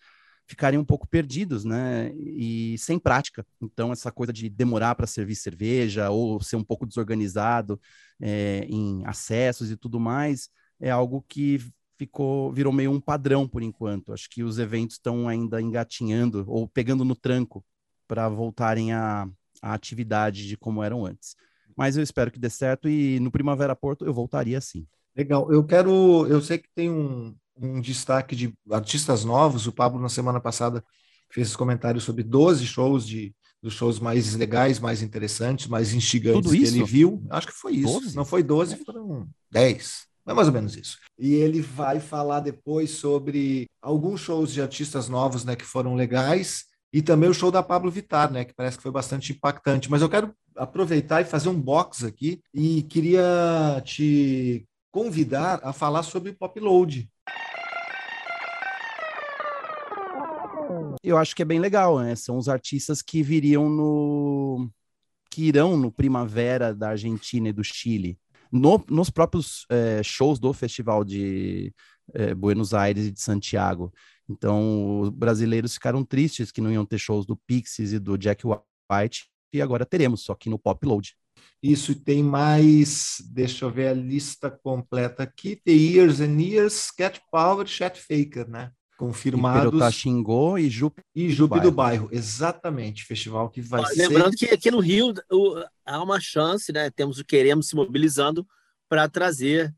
ficarem um pouco perdidos, né? E sem prática. Então, essa coisa de demorar para servir cerveja ou ser um pouco desorganizado é, em acessos e tudo mais é algo que ficou virou meio um padrão por enquanto. Acho que os eventos estão ainda engatinhando ou pegando no tranco para voltarem à, à atividade de como eram antes mas eu espero que dê certo e no Primavera Porto eu voltaria sim. Legal. Eu quero, eu sei que tem um, um destaque de artistas novos. O Pablo na semana passada fez esse comentário sobre 12 shows de dos shows mais legais, mais interessantes, mais instigantes que ele viu. Acho que foi isso. 12? Não foi 12, foram 10. É mais ou menos isso. E ele vai falar depois sobre alguns shows de artistas novos, né, que foram legais e também o show da Pablo Vittar, né, que parece que foi bastante impactante. Mas eu quero aproveitar e fazer um box aqui e queria te convidar a falar sobre Pop Load. Eu acho que é bem legal, né? São os artistas que viriam no. que irão no Primavera da Argentina e do Chile. No, nos próprios é, shows do Festival de é, Buenos Aires e de Santiago. Então, os brasileiros ficaram tristes que não iam ter shows do Pixies e do Jack White, e agora teremos, só que no Pop Load. Isso, e tem mais, deixa eu ver a lista completa aqui, The Years and Years, Cat Power, Chat Faker, né? Confirmados. Perotá Xingô e Jupe, e Jupe do, do bairro. Exatamente, festival que vai Ó, ser... Lembrando que aqui no Rio o, há uma chance, né? Temos o Queremos se mobilizando para trazer,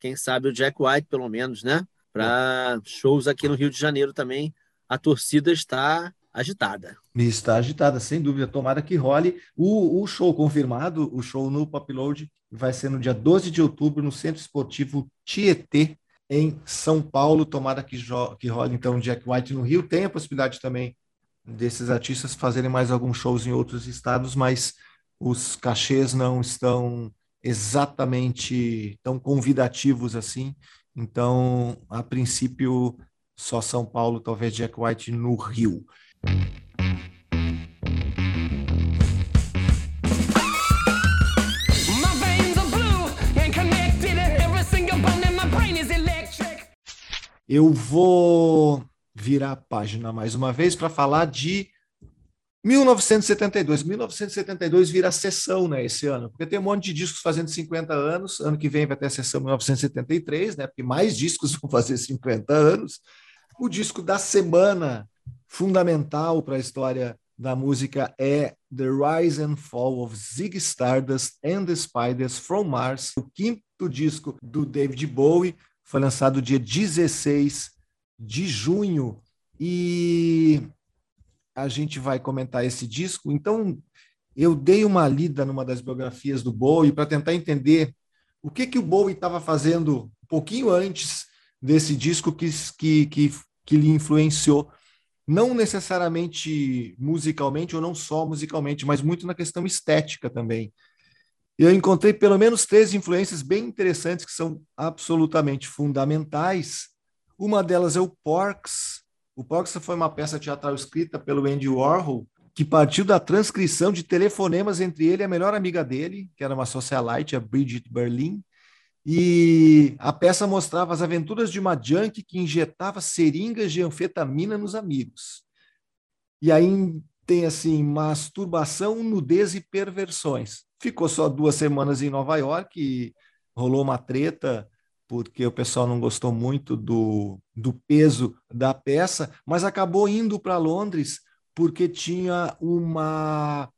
quem sabe, o Jack White, pelo menos, né? Para shows aqui no Rio de Janeiro também. A torcida está agitada. Está agitada, sem dúvida. Tomara que role. O, o show confirmado, o show no Popload, vai ser no dia 12 de outubro no Centro Esportivo Tietê, em São Paulo. Tomara que, que role, então, Jack White no Rio. Tem a possibilidade também desses artistas fazerem mais alguns shows em outros estados, mas os cachês não estão exatamente tão convidativos assim. Então, a princípio, só São Paulo, talvez Jack White no Rio. Eu vou virar a página mais uma vez para falar de 1972. 1972 vira sessão, né, esse ano, porque tem um monte de discos fazendo 50 anos. Ano que vem vai ter a sessão 1973, né, porque mais discos vão fazer 50 anos. O disco da semana fundamental para a história da música é The Rise and Fall of Zig Stardust and the Spiders from Mars, o quinto disco do David Bowie, foi lançado dia 16 de junho e a gente vai comentar esse disco. Então, eu dei uma lida numa das biografias do Bowie para tentar entender o que que o Bowie estava fazendo um pouquinho antes desse disco que, que, que, que lhe influenciou, não necessariamente musicalmente ou não só musicalmente, mas muito na questão estética também. Eu encontrei pelo menos três influências bem interessantes que são absolutamente fundamentais. Uma delas é o Porks, o Poxa foi uma peça teatral escrita pelo Andy Warhol, que partiu da transcrição de telefonemas entre ele e a melhor amiga dele, que era uma socialite, a Bridget Berlin. E a peça mostrava as aventuras de uma junkie que injetava seringas de anfetamina nos amigos. E aí tem assim masturbação, nudez e perversões. Ficou só duas semanas em Nova York e rolou uma treta porque o pessoal não gostou muito do, do peso da peça, mas acabou indo para Londres porque tinha uma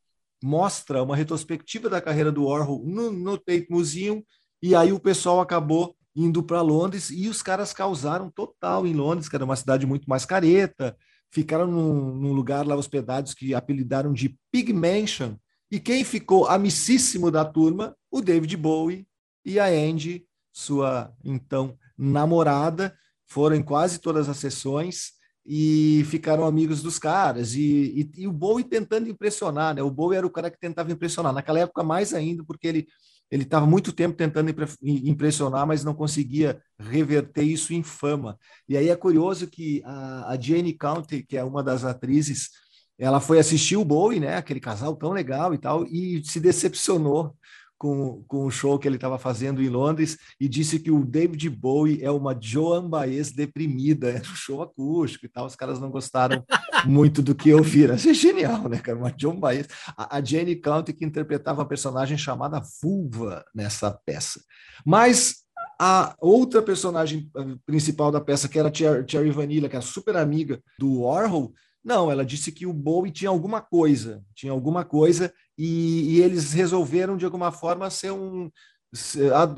mostra, uma retrospectiva da carreira do Warhol no, no Tate Museum, e aí o pessoal acabou indo para Londres e os caras causaram total em Londres, que era uma cidade muito mais careta, ficaram num, num lugar lá hospedados que apelidaram de Pig Mansion, e quem ficou amicíssimo da turma? O David Bowie e a Andy sua então namorada, foram em quase todas as sessões e ficaram amigos dos caras. E, e, e, o Bowie tentando impressionar, né? O Bowie era o cara que tentava impressionar. Naquela época, mais ainda, porque ele ele estava muito tempo tentando impressionar, mas não conseguia reverter isso em fama. E aí é curioso que a, a Jane County, que é uma das atrizes, ela foi assistir o Bowie, né? Aquele casal tão legal e tal, e se decepcionou com, com o show que ele estava fazendo em Londres e disse que o David Bowie é uma Joan Baez deprimida, era um show acústico e tal, os caras não gostaram muito do que ouviram. Isso é genial, né, cara? Uma Joan Baez. A, a Jane County que interpretava uma personagem chamada Vulva nessa peça. Mas a outra personagem eh, principal da peça, que era a Cherry Vanilla, que era super amiga do Warhol, não, ela disse que o Bowie tinha alguma coisa, tinha alguma coisa, e, e eles resolveram, de alguma forma, ser um.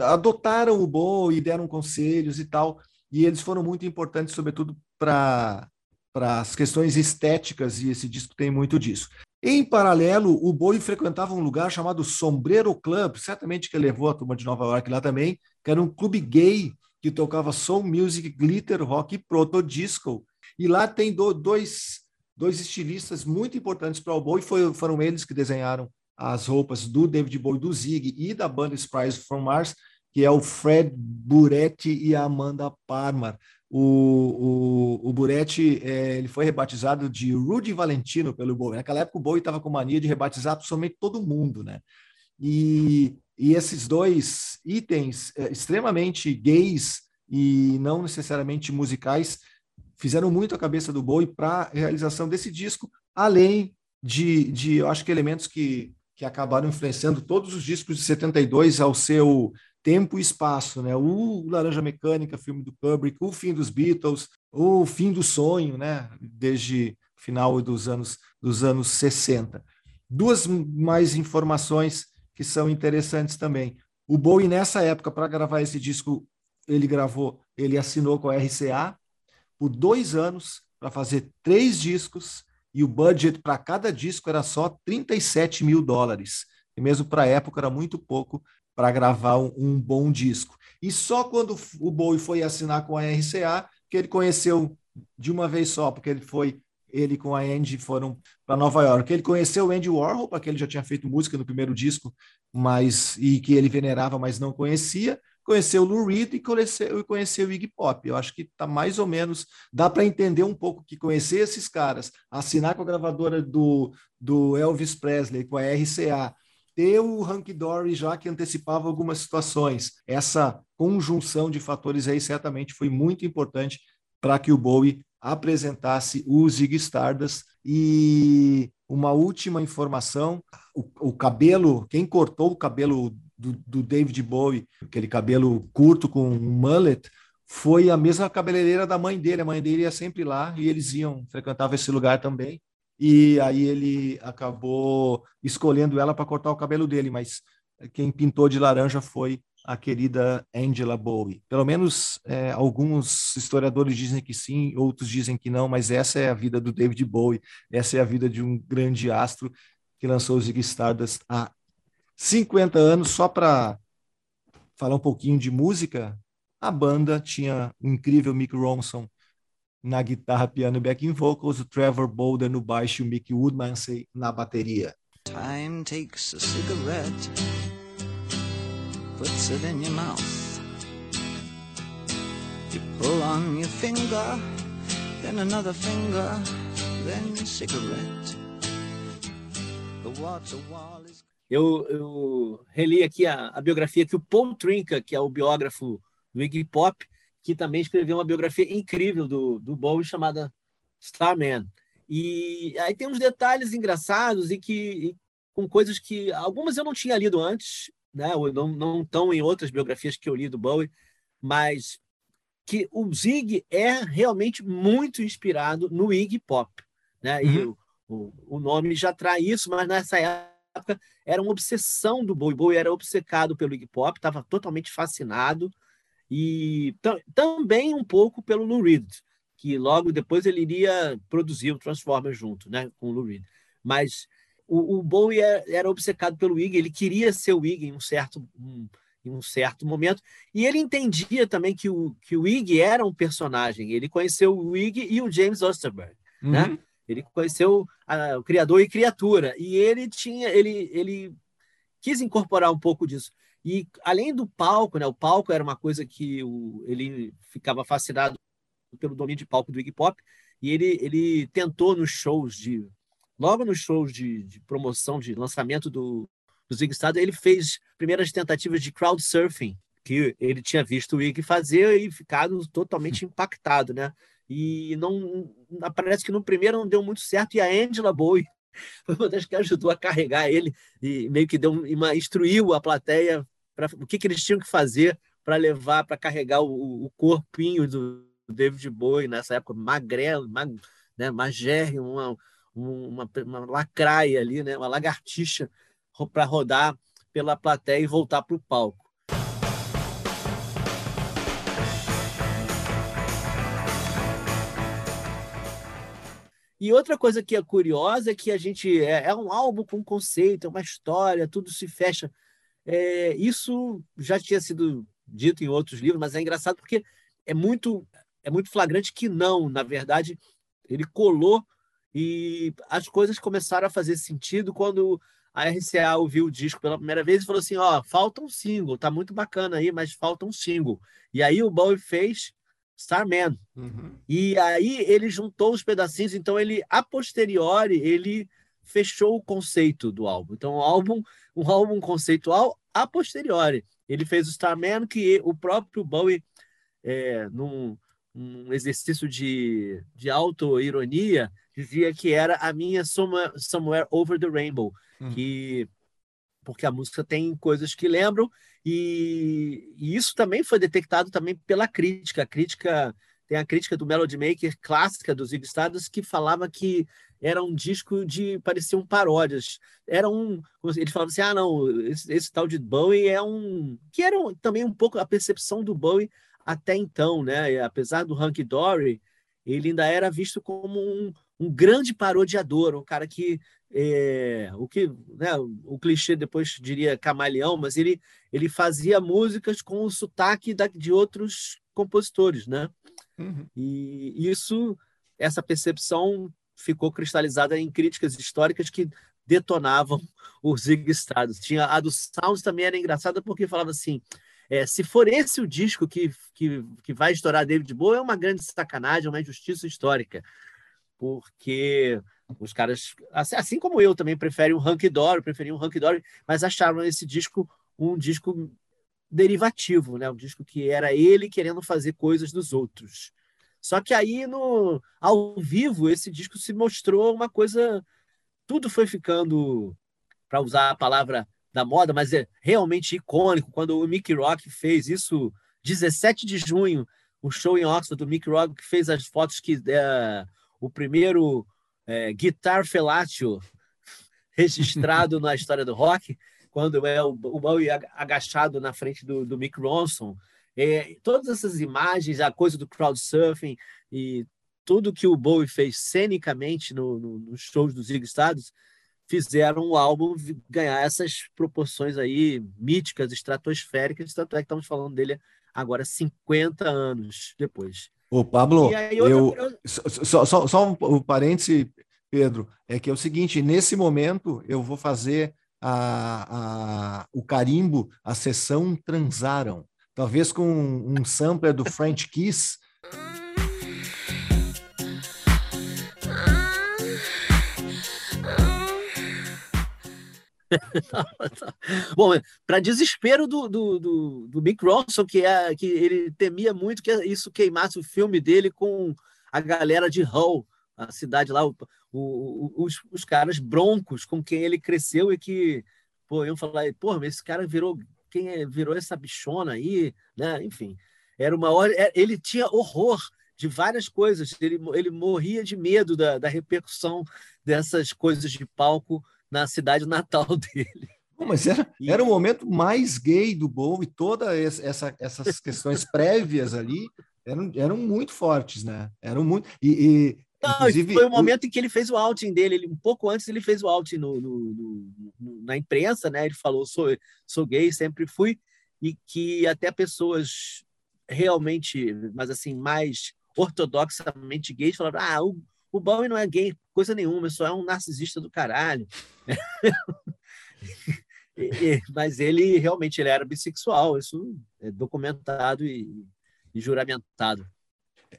adotaram o Bowie, deram conselhos e tal, e eles foram muito importantes, sobretudo, para as questões estéticas, e esse disco tem muito disso. Em paralelo, o Bowie frequentava um lugar chamado Sombrero Club, certamente que levou a turma de Nova York lá também, que era um clube gay que tocava soul music, glitter rock e proto disco. E lá tem do, dois dois estilistas muito importantes para o Bowie, foi, foram eles que desenharam as roupas do David Bowie, do Zig e da banda Spies from Mars, que é o Fred Buretti e a Amanda Parmar. O, o, o Buretti é, ele foi rebatizado de Rudy Valentino pelo Bowie. Naquela época o Bowie estava com mania de rebatizar absolutamente todo mundo, né? E, e esses dois itens é, extremamente gays e não necessariamente musicais fizeram muito a cabeça do Bowie para a realização desse disco, além de, de, eu acho que elementos que, que acabaram influenciando todos os discos de 72 ao seu tempo e espaço, né? O Laranja Mecânica, filme do Kubrick, o fim dos Beatles, o fim do sonho, né? Desde final dos anos dos anos 60. Duas mais informações que são interessantes também. O Bowie nessa época para gravar esse disco ele gravou, ele assinou com a RCA por dois anos para fazer três discos e o budget para cada disco era só 37 mil dólares. E mesmo para a época era muito pouco para gravar um, um, bom disco. E só quando o Bowie foi assinar com a RCA que ele conheceu de uma vez só, porque ele foi ele com a Andy foram para Nova York. Ele conheceu o Andy Warhol, porque ele já tinha feito música no primeiro disco, mas e que ele venerava, mas não conhecia. Conheceu o Lou Reed e conheceu, conheceu o Iggy Pop. Eu acho que está mais ou menos dá para entender um pouco que conhecer esses caras, assinar com a gravadora do, do Elvis Presley, com a RCA, ter o Hank Dory já que antecipava algumas situações. Essa conjunção de fatores aí certamente foi muito importante para que o Bowie apresentasse o Zig Stardust. E uma última informação: o, o cabelo, quem cortou o cabelo do, do, David Bowie, aquele cabelo curto com um mullet, foi a mesma cabeleireira da mãe dele. A mãe dele ia sempre lá e eles iam, frequentavam esse lugar também e aí ele acabou escolhendo ela para cortar o cabelo dele, mas quem pintou de laranja foi a querida Angela Bowie. Pelo menos é, alguns historiadores dizem que sim, outros dizem que não, mas essa é a vida do David Bowie, essa é a vida de um grande astro que lançou os Ziggy Stardust há 50 anos. Só para falar um pouquinho de música, a banda tinha o incrível Mick Ronson na guitarra, piano e backing vocals, o Trevor Bolder no baixo e o Mick Woodmansey na bateria. Time takes a cigarette, puts it in your mouth. You pull on your finger, then another finger, then cigarette. The water is... Eu, eu reli aqui a, a biografia que o Paul Trinca, que é o biógrafo do Iggy Pop, que também escreveu uma biografia incrível do, do Bowie chamada Starman. E aí tem uns detalhes engraçados e que e com coisas que algumas eu não tinha lido antes, né? Ou não não estão em outras biografias que eu li do Bowie, mas que o Zig é realmente muito inspirado no Iggy Pop, né? Uhum. E o, o, o nome já traz isso, mas nessa época era uma obsessão do Bowie. Bowie era obcecado pelo Iggy Pop, estava totalmente fascinado e também um pouco pelo Lou Reed, que logo depois ele iria produzir o Transformers junto, né, com o Lou Reed. Mas o, o Bowie era, é, era, obcecado pelo Iggy, ele queria ser o Iggy em um certo um, em um certo momento, e ele entendia também que o que o Iggy era um personagem. Ele conheceu o Iggy e o James Osterberg, né? uhum. né? Ele conheceu a, o criador e criatura, e ele tinha ele ele quis incorporar um pouco disso. E além do palco, né, o palco era uma coisa que o, ele ficava fascinado pelo domínio de palco do Iggy Pop, e ele, ele tentou nos shows de logo nos shows de, de promoção, de lançamento do, do Zig Stardust, ele fez primeiras tentativas de crowd surfing, que ele tinha visto o Iggy fazer e ficado totalmente impactado, né? E não parece que no primeiro não deu muito certo e a Angela Bowie foi uma das que ajudou a carregar ele e meio que deu uma instruiu a plateia para o que, que eles tinham que fazer para levar, para carregar o, o, corpinho do David Bowie nessa época, magrelo, mag, né, uma, uma, uma lacraia ali, né, uma lagartixa para rodar pela plateia e voltar para o palco. E outra coisa que é curiosa é que a gente é, é um álbum com conceito, é uma história, tudo se fecha. É, isso já tinha sido dito em outros livros, mas é engraçado porque é muito é muito flagrante que não, na verdade, ele colou E as coisas começaram a fazer sentido quando a RCA ouviu o disco pela primeira vez e falou assim: ó, falta um single, tá muito bacana aí, mas falta um single. E aí o Bowie fez Starman. Uhum. E aí ele juntou os pedacinhos, então ele, a posteriori, ele fechou o conceito do álbum. Então, um álbum, um álbum conceitual a posteriori. Ele fez o Starman, que o próprio Bowie, é, num, num exercício de, de auto-ironia, dizia que era a minha Somewhere, Somewhere Over the Rainbow, Hum. que porque a música tem coisas que lembram e, e isso também foi detectado também pela crítica. A crítica tem a crítica do Melody Maker clássica dos Zig Stardust que falava que era um disco de pareciam paródias. Era um ele falava assim: "Ah, não, esse, esse tal de Bowie é um que era um- também um pouco a percepção do Bowie até então, né? E apesar do Hunky Dory, ele ainda era visto como um, um grande parodiador, um cara que é, o que né, o clichê depois diria camaleão, mas ele, ele fazia músicas com o sotaque da, de outros compositores, né? Uhum. E isso, essa percepção ficou cristalizada em críticas históricas que detonavam os Zig Stardust. Tinha a do Sounds também era engraçada porque falava assim, é, se for esse o disco que, que, que vai estourar David Bowie, é uma grande sacanagem, uma injustiça histórica, porque os caras, assim, assim como eu também preferem um Hunky Dory, preferiam um Hunky Dory, mas acharam esse disco um disco derivativo, né? Um disco que era ele querendo fazer coisas dos outros. Só que aí no ao vivo esse disco se mostrou uma coisa, tudo foi ficando, para usar a palavra da moda, mas é realmente icônico quando o Mickey Rock fez isso 17 de junho, o show em Oxford do Mickey Rock que fez as fotos que é, o primeiro é, Guitar Felatio registrado na história do rock, quando é o, o Bowie ag- agachado na frente do, do Mick Ronson. É, todas essas imagens, a coisa do crowdsurfing e tudo que o Bowie fez cenicamente no, no, nos shows dos Stardust fizeram o álbum ganhar essas proporções aí míticas, estratosféricas, tanto é que estamos falando dele agora 50 anos depois. Ô, Pablo, aí, eu, curiosidade- Só, só, só- um, um parêntese, Pedro, é que é o seguinte: nesse momento eu vou fazer a, a- o carimbo, a sessão transaram, talvez com um sampler do French Kiss. Bom, para desespero do, do, do, do Mick Ronson, que, é, que ele temia muito que isso queimasse o filme dele com a galera de Hull, a cidade lá, o, o- os, os caras broncos com quem ele cresceu e que, pô, iam falar, pô, mas esse cara virou, quem é, virou essa bichona aí, né? Enfim, era uma hora, é- ele tinha horror de várias coisas, ele, ele morria de medo da, da repercussão dessas coisas de palco na cidade natal dele. Não, mas era, E- era o momento mais gay do Bowie, todas essa, essas questões prévias ali eram, eram muito fortes, né? Eram muito. E, e, Não, inclusive, foi o momento em que ele fez o outing dele. Ele, um pouco antes ele fez o outing no, no- no- no- na imprensa, né? Ele falou: sou, sou gay, sempre fui, e que até pessoas realmente, mas assim, mais ortodoxamente gays falaram: ah, o, o Bowie não é gay, coisa nenhuma, só é um narcisista do caralho. E- mas ele realmente ele era bissexual, isso é documentado e, e juramentado.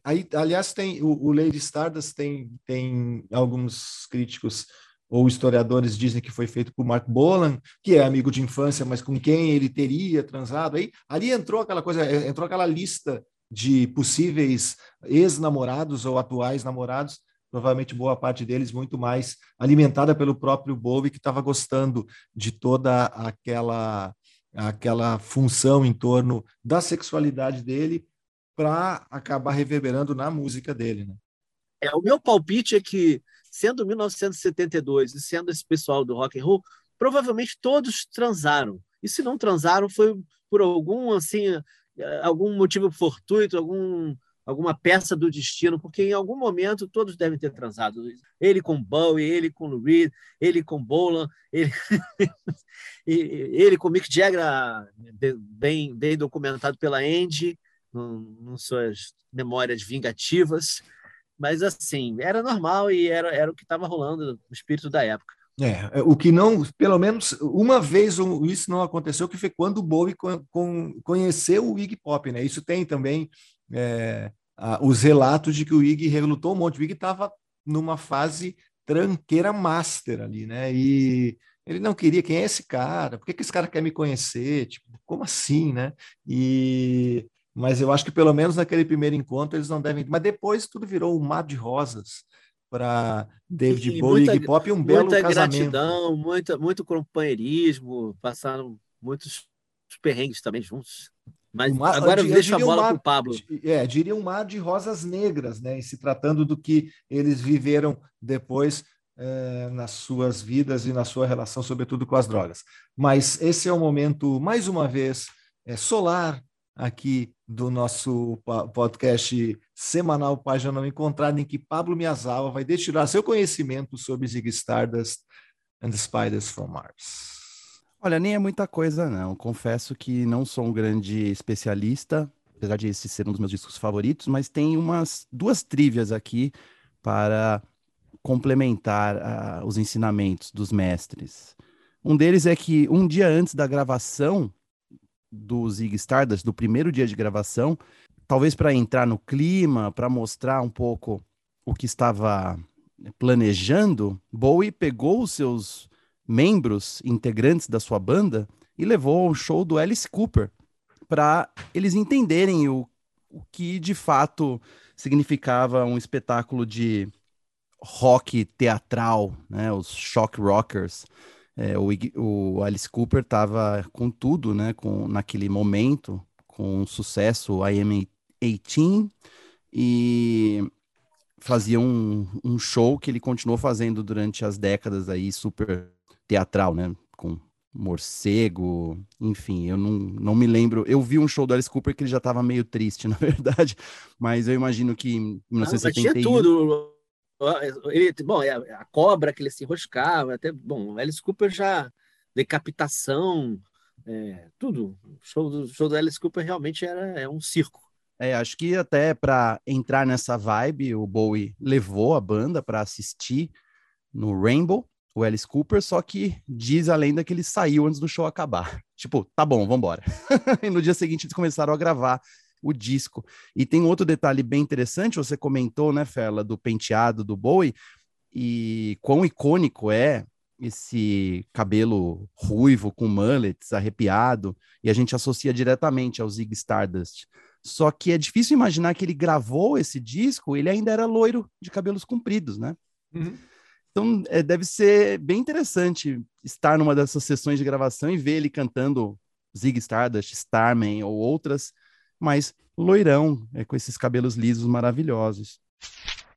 Aí, aliás, tem o, o Lady Stardust tem, tem alguns críticos ou historiadores dizem que foi feito por Mark Bolan, que é amigo de infância, mas com quem ele teria transado. Aí, ali entrou aquela coisa, eh, entrou aquela lista de possíveis ex-namorados ou atuais namorados, provavelmente boa parte deles muito mais alimentada pelo próprio Bowie, que estava gostando de toda aquela aquela função em torno da sexualidade dele para acabar reverberando na música dele, né? É, o meu palpite é que, sendo 1972 e sendo esse pessoal do rock and roll, provavelmente todos transaram. E se não transaram, foi por algum assim, eh, algum motivo fortuito, algum alguma peça do destino, porque em algum momento todos devem ter transado. Ele com Bowie, ele com Lou Reed, ele com Bolan, ele, ele com Mick Jagger, bem, bem documentado pela Andy, em suas memórias vingativas. Mas assim, era normal e era, era o que estava rolando no espírito da época. É, é, o que não, pelo menos uma vez isso não aconteceu, que foi quando o Bowie con, con, conheceu o Iggy Pop, né? Isso tem também é, a, os relatos de que o Iggy relutou um monte. O Iggy estava numa fase tranqueira master ali, né? E ele não queria, quem é esse cara? Por que, que esse cara quer me conhecer? Tipo, como assim, né? E mas eu acho que pelo menos naquele primeiro encontro eles não devem. Mas depois tudo virou um mar de rosas para David Bowie e Pop e um belo muita casamento. gratidão, muita, muito companheirismo, passaram muitos perrengues também juntos. Mas mar, agora eu deixa a bola para o Pablo. É, diria um mar de rosas negras, né? E se tratando do que eles viveram depois eh, nas suas vidas e na sua relação, sobretudo com as drogas. Mas esse é o momento, mais uma vez, é, solar aqui do nosso podcast semanal Página Não Encontrada, em que Pablo Miyazawa vai destilar seu conhecimento sobre Ziggy Stardust and the Spiders from Mars. Olha, nem é muita coisa, não. Confesso que não sou um grande especialista, apesar de esse ser um dos meus discos favoritos, mas tem umas duas trivias aqui para complementar ah, os ensinamentos dos mestres. Um deles é que um dia antes da gravação do Zig Stardust, do primeiro dia de gravação, talvez para entrar no clima, para mostrar um pouco o que estava planejando, Bowie pegou os seus membros integrantes da sua banda e levou ao show do Alice Cooper para eles entenderem o, o que de fato significava um espetáculo de rock teatral, né? Os shock rockers. É, o, o Alice Cooper estava com tudo, né? Com naquele momento, com sucesso, I Am 18 e fazia um, um show que ele continuou fazendo durante as décadas aí, super teatral, né? Com morcego, enfim, eu não, não me lembro. Eu vi um show do Alice Cooper que ele já estava meio triste, na verdade, mas eu imagino que em Não, mas tinha 1971. tudo. Ele, bom, é a cobra que ele se enroscava, até, bom, Alice Cooper já, decapitação, é, tudo. O show do, show do Alice Cooper realmente era é um circo. É, acho que até para entrar nessa vibe, o Bowie levou a banda para assistir no Rainbow, o Alice Cooper, só que diz a lenda que ele saiu antes do show acabar. Tipo, tá bom, vambora. e no dia seguinte eles começaram a gravar o disco. E tem outro detalhe bem interessante, você comentou, né, Ferla, do penteado do Bowie, e quão icônico é esse cabelo ruivo com mullets, arrepiado, e a gente associa diretamente ao Zig Stardust. Só que é difícil imaginar que ele gravou esse disco, ele ainda era loiro de cabelos compridos, né? Então é, deve ser bem interessante estar numa dessas sessões de gravação e ver ele cantando Zig Stardust, Starman ou outras, mas loirão, é, com esses cabelos lisos maravilhosos.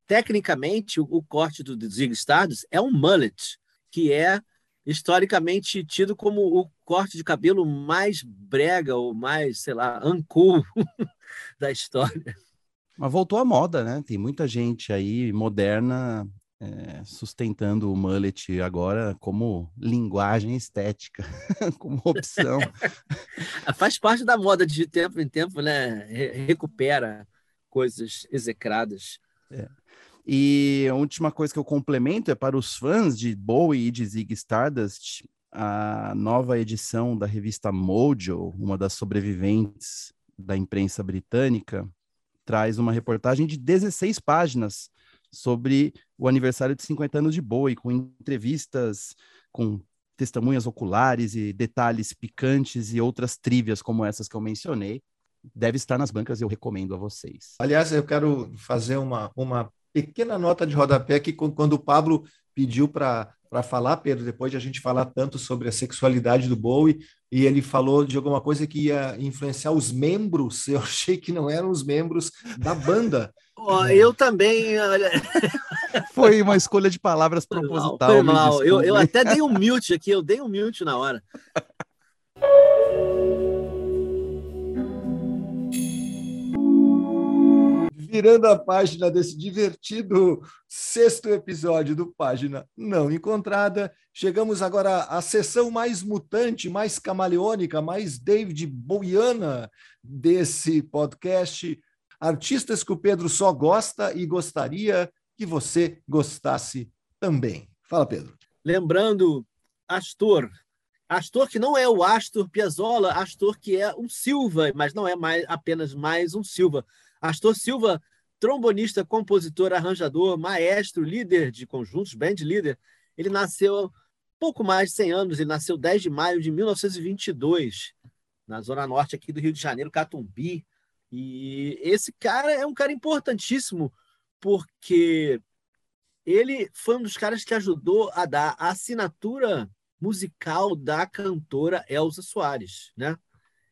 Tecnicamente, o, o corte do Zig Stardust é um mullet, que é historicamente tido como o corte de cabelo mais brega ou mais, sei lá, uncool da história. Mas voltou à moda, né? Tem muita gente aí moderna é, sustentando o mullet agora como linguagem estética, como opção. Faz parte da moda de tempo em tempo, né? Re- recupera coisas execradas. E a última coisa que eu complemento é para os fãs de Bowie e de Zig Stardust, a nova edição da revista Mojo, uma das sobreviventes da imprensa britânica, traz uma reportagem de 16 páginas sobre o aniversário de 50 anos de Bowie, com entrevistas, com testemunhas oculares e detalhes picantes e outras trivias como essas que eu mencionei. Deve estar nas bancas, eu recomendo a vocês. Aliás, eu quero fazer uma, uma pequena nota de rodapé que quan- quando o Pablo pediu para para falar, Pedro, depois de a gente falar tanto sobre a sexualidade do Bowie, e ele falou de alguma coisa que ia influenciar os membros, eu achei que não eram os membros da banda. Ó, eu também, olha, Foi uma escolha de palavras foi mal, proposital. foi mal. Eu, eu até dei um mute aqui, eu dei um mute na hora. Virando a página desse divertido sexto episódio do Página Não Encontrada, chegamos agora à sessão mais mutante, mais camaleônica, mais David Bowiana desse podcast. artistas que o Pedro só gosta e gostaria que você gostasse também. Fala, Pedro. Lembrando, Astor. Astor que não é o Astor Piazzolla, Astor que é um Silva, mas não é mais apenas mais um Silva. Astor Silva, trombonista, compositor, arranjador, maestro, líder de conjuntos, band líder. Ele nasceu pouco mais de 100 anos, ele nasceu 10 de maio de 1922, na zona norte aqui do Rio de Janeiro, Catumbi. E esse cara é um cara importantíssimo, porque ele foi um dos caras que ajudou a dar a assinatura musical da cantora Elza Soares, né?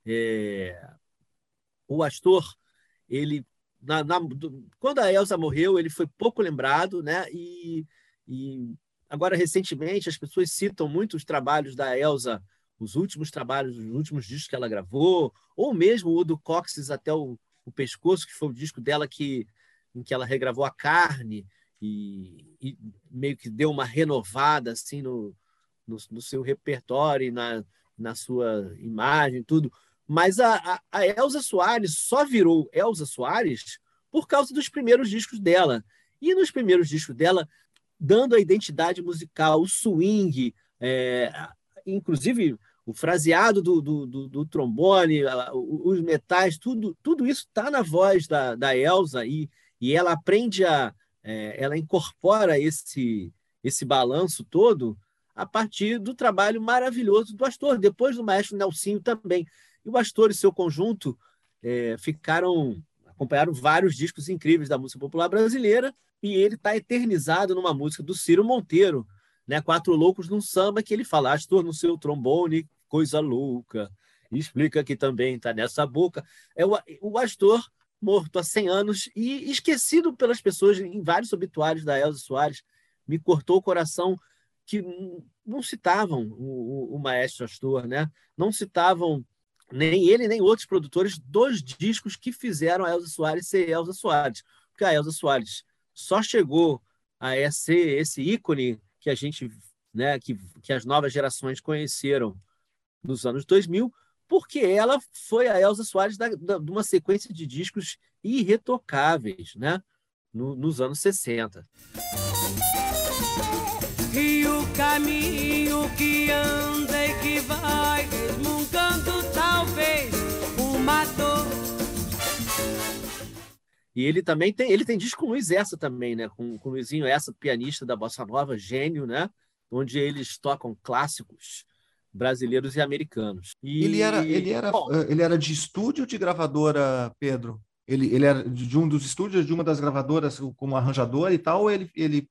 É... O Astor, ele na, na, quando a Elsa morreu, ele foi pouco lembrado, né? E, e agora recentemente as pessoas citam muito os trabalhos da Elsa, os últimos trabalhos, os últimos discos que ela gravou, ou mesmo o do Coxes até o, o pescoço, que foi o disco dela que em que ela regravou a carne e, e meio que deu uma renovada assim no, no, no, seu repertório na, na sua imagem, tudo. Mas a, a, a Elza Soares só virou Elza Soares por causa dos primeiros discos dela. E nos primeiros discos dela, dando a identidade musical, o swing, é, inclusive o fraseado do, do, do, do, trombone, os metais, tudo, tudo isso está na voz da, da Elsa e, e ela aprende a, é, ela incorpora esse, esse balanço todo a partir do trabalho maravilhoso do Astor, depois do maestro Nelsinho também. E o Astor e seu conjunto é, ficaram acompanharam vários discos incríveis da música popular brasileira e ele está eternizado numa música do Ciro Monteiro, né? Quatro Loucos num Samba, que ele fala, Astor no seu trombone, coisa louca, explica que também está nessa boca. É o, o Astor morto há 100 anos e esquecido pelas pessoas em vários obituários da Elza Soares. Me cortou o coração que não citavam o, o, o maestro Astor, né? não citavam nem ele nem outros produtores dos discos que fizeram a Elza Soares ser Elza Soares. Porque a Elza Soares só chegou a ser esse ícone que a gente, né, que, que as novas gerações conheceram nos anos 2000, porque ela foi a Elza Soares da, da, de uma sequência de discos irretocáveis, né? No, nos anos 60. E o caminho que anda que vai resmungando talvez uma dor. E ele também tem, ele tem disco com Luiz Essa também, né? Com, com Luizinho Essa, pianista da bossa nova, gênio, né? Onde eles tocam clássicos brasileiros e americanos. E... Ele era, ele era, Bom, eh, ele era de estúdio de gravadora, Pedro? Ele, ele era de um dos estúdios de uma das gravadoras como arranjador e tal, ou ele, ele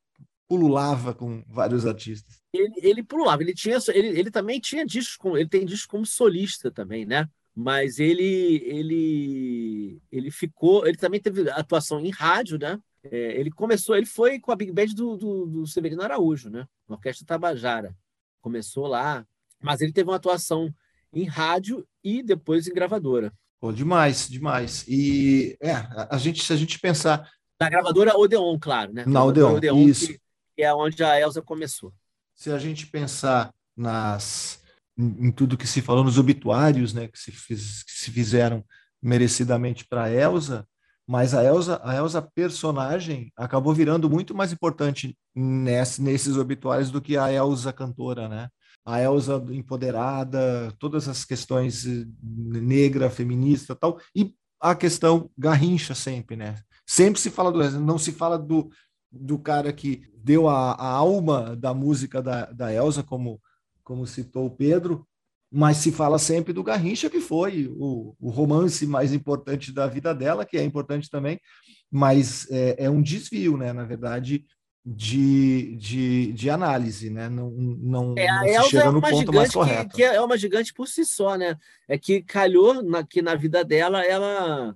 pululava com vários artistas? Ele, ele pululava, ele tinha, ele, ele também tinha discos com, ele tem discos como solista também, né? Mas ele, ele, ele ficou, ele também teve atuação em rádio, né? É, ele começou, ele foi com a Big Band do, do, do Severino Araújo, né? Na Orquestra Tabajara. Começou lá, mas ele teve uma atuação em rádio e depois em gravadora. Pô, demais, demais. E é, a gente, se a gente pensar. Na gravadora Odeon, claro, né? Na Odeon, Odeon isso. Que, que é onde a Elsa começou. Se a gente pensar nas em, tudo que se falou nos obituários, né, que se, fiz, que se fizeram merecidamente para Elsa, mas a Elsa, a Elsa personagem acabou virando muito mais importante nesse, nesses obituários do que a Elsa cantora, né? a Elsa empoderada, todas as questões eh, negra, feminista tal, e a questão Garrincha sempre, né? Sempre se fala do não se fala do, do cara que deu a, a alma da música da, da Elsa, como, como citou o Pedro, mas se fala sempre do Garrincha, que foi o, o romance mais importante da vida dela, que é importante também, mas é, é um desvio, né? Na verdade, de, de, de análise, né? Não, não, é, não Elza chega é no ponto mais correto. Que, que, é uma gigante por si só, né? É que calhou na, que na vida dela ela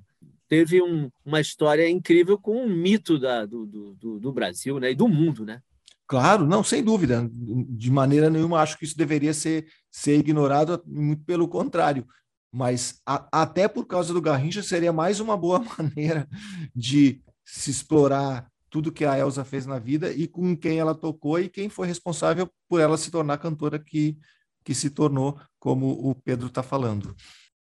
teve um, uma história incrível com um mito da, do, do, do, Brasil né? e do mundo, né? Claro, não, sem dúvida. De maneira nenhuma acho que isso deveria ser, ser ignorado, muito pelo contrário. Mas a, até por causa do Garrincha seria mais uma boa maneira de se explorar tudo que a Elsa fez na vida e com quem ela tocou e quem foi responsável por ela se tornar cantora que, que se tornou, como o Pedro está falando.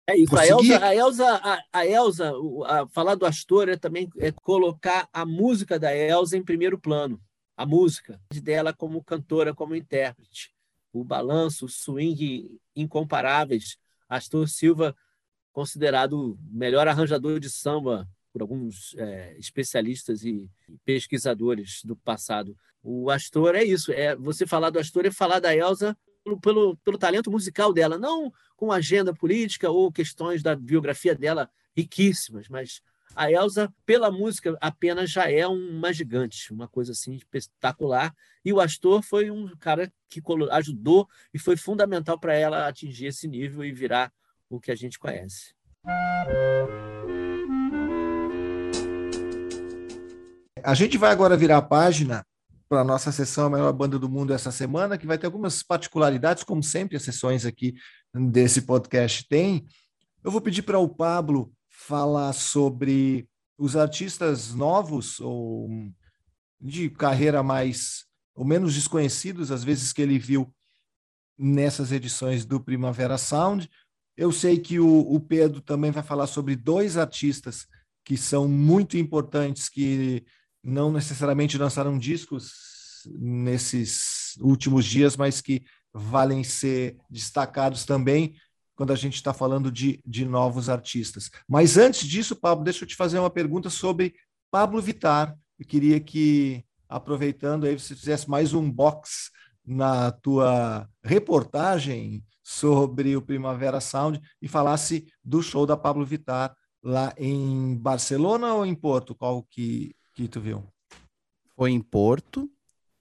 É isso. A Consegui. Elza, a Elza, a, a falar do Astor é também é colocar a música da Elza em primeiro plano. A música dela como cantora, como intérprete. O balanço, o swing incomparáveis. Astor Silva, considerado o melhor arranjador de samba por alguns eh, especialistas e pesquisadores do passado. O Astor é isso. É, você falar do Astor é falar da Elza pelo, pelo, pelo talento musical dela, não com agenda política ou questões da biografia dela riquíssimas, mas a Elsa, pela música apenas, já é uma gigante, uma coisa assim espetacular. E o Astor foi um cara que ajudou e foi fundamental para ela atingir esse nível e virar o que a gente conhece. A gente vai agora virar a página para a nossa sessão A Melhor Banda do Mundo essa semana, que vai ter algumas particularidades, como sempre as sessões aqui desse podcast têm. Eu vou pedir para o Pablo falar sobre os artistas novos ou de carreira mais ou menos desconhecidos, às vezes que ele viu nessas edições do Primavera Sound. Eu sei que o, o Pedro também vai falar sobre dois artistas que são muito importantes, que não necessariamente lançaram discos nesses últimos dias, mas que valem ser destacados também quando a gente está falando de, de novos artistas. Mas antes disso, Pablo, deixa eu te fazer uma pergunta sobre Pablo Vittar. Eu queria que, aproveitando aí, você fizesse mais um box na tua reportagem sobre o Primavera Sound e falasse do show da Pablo Vittar lá em Barcelona ou em Porto? Qual que, que tu viu? Foi em Porto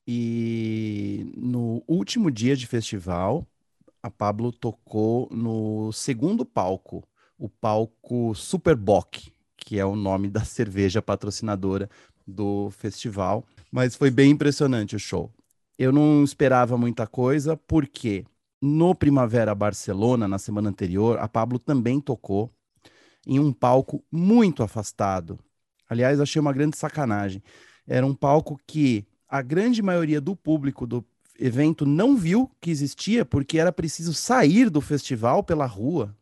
e no último dia de festival, a Pablo tocou no segundo palco, o palco Superboc, que é o nome da cerveja patrocinadora do festival. Mas foi bem impressionante o show. Eu não esperava muita coisa, porque no Primavera Barcelona, na semana anterior, a Pablo também tocou em um palco muito afastado. Aliás, achei uma grande sacanagem. Era um palco que a grande maioria do público do evento não viu que existia, porque era preciso sair do festival pela rua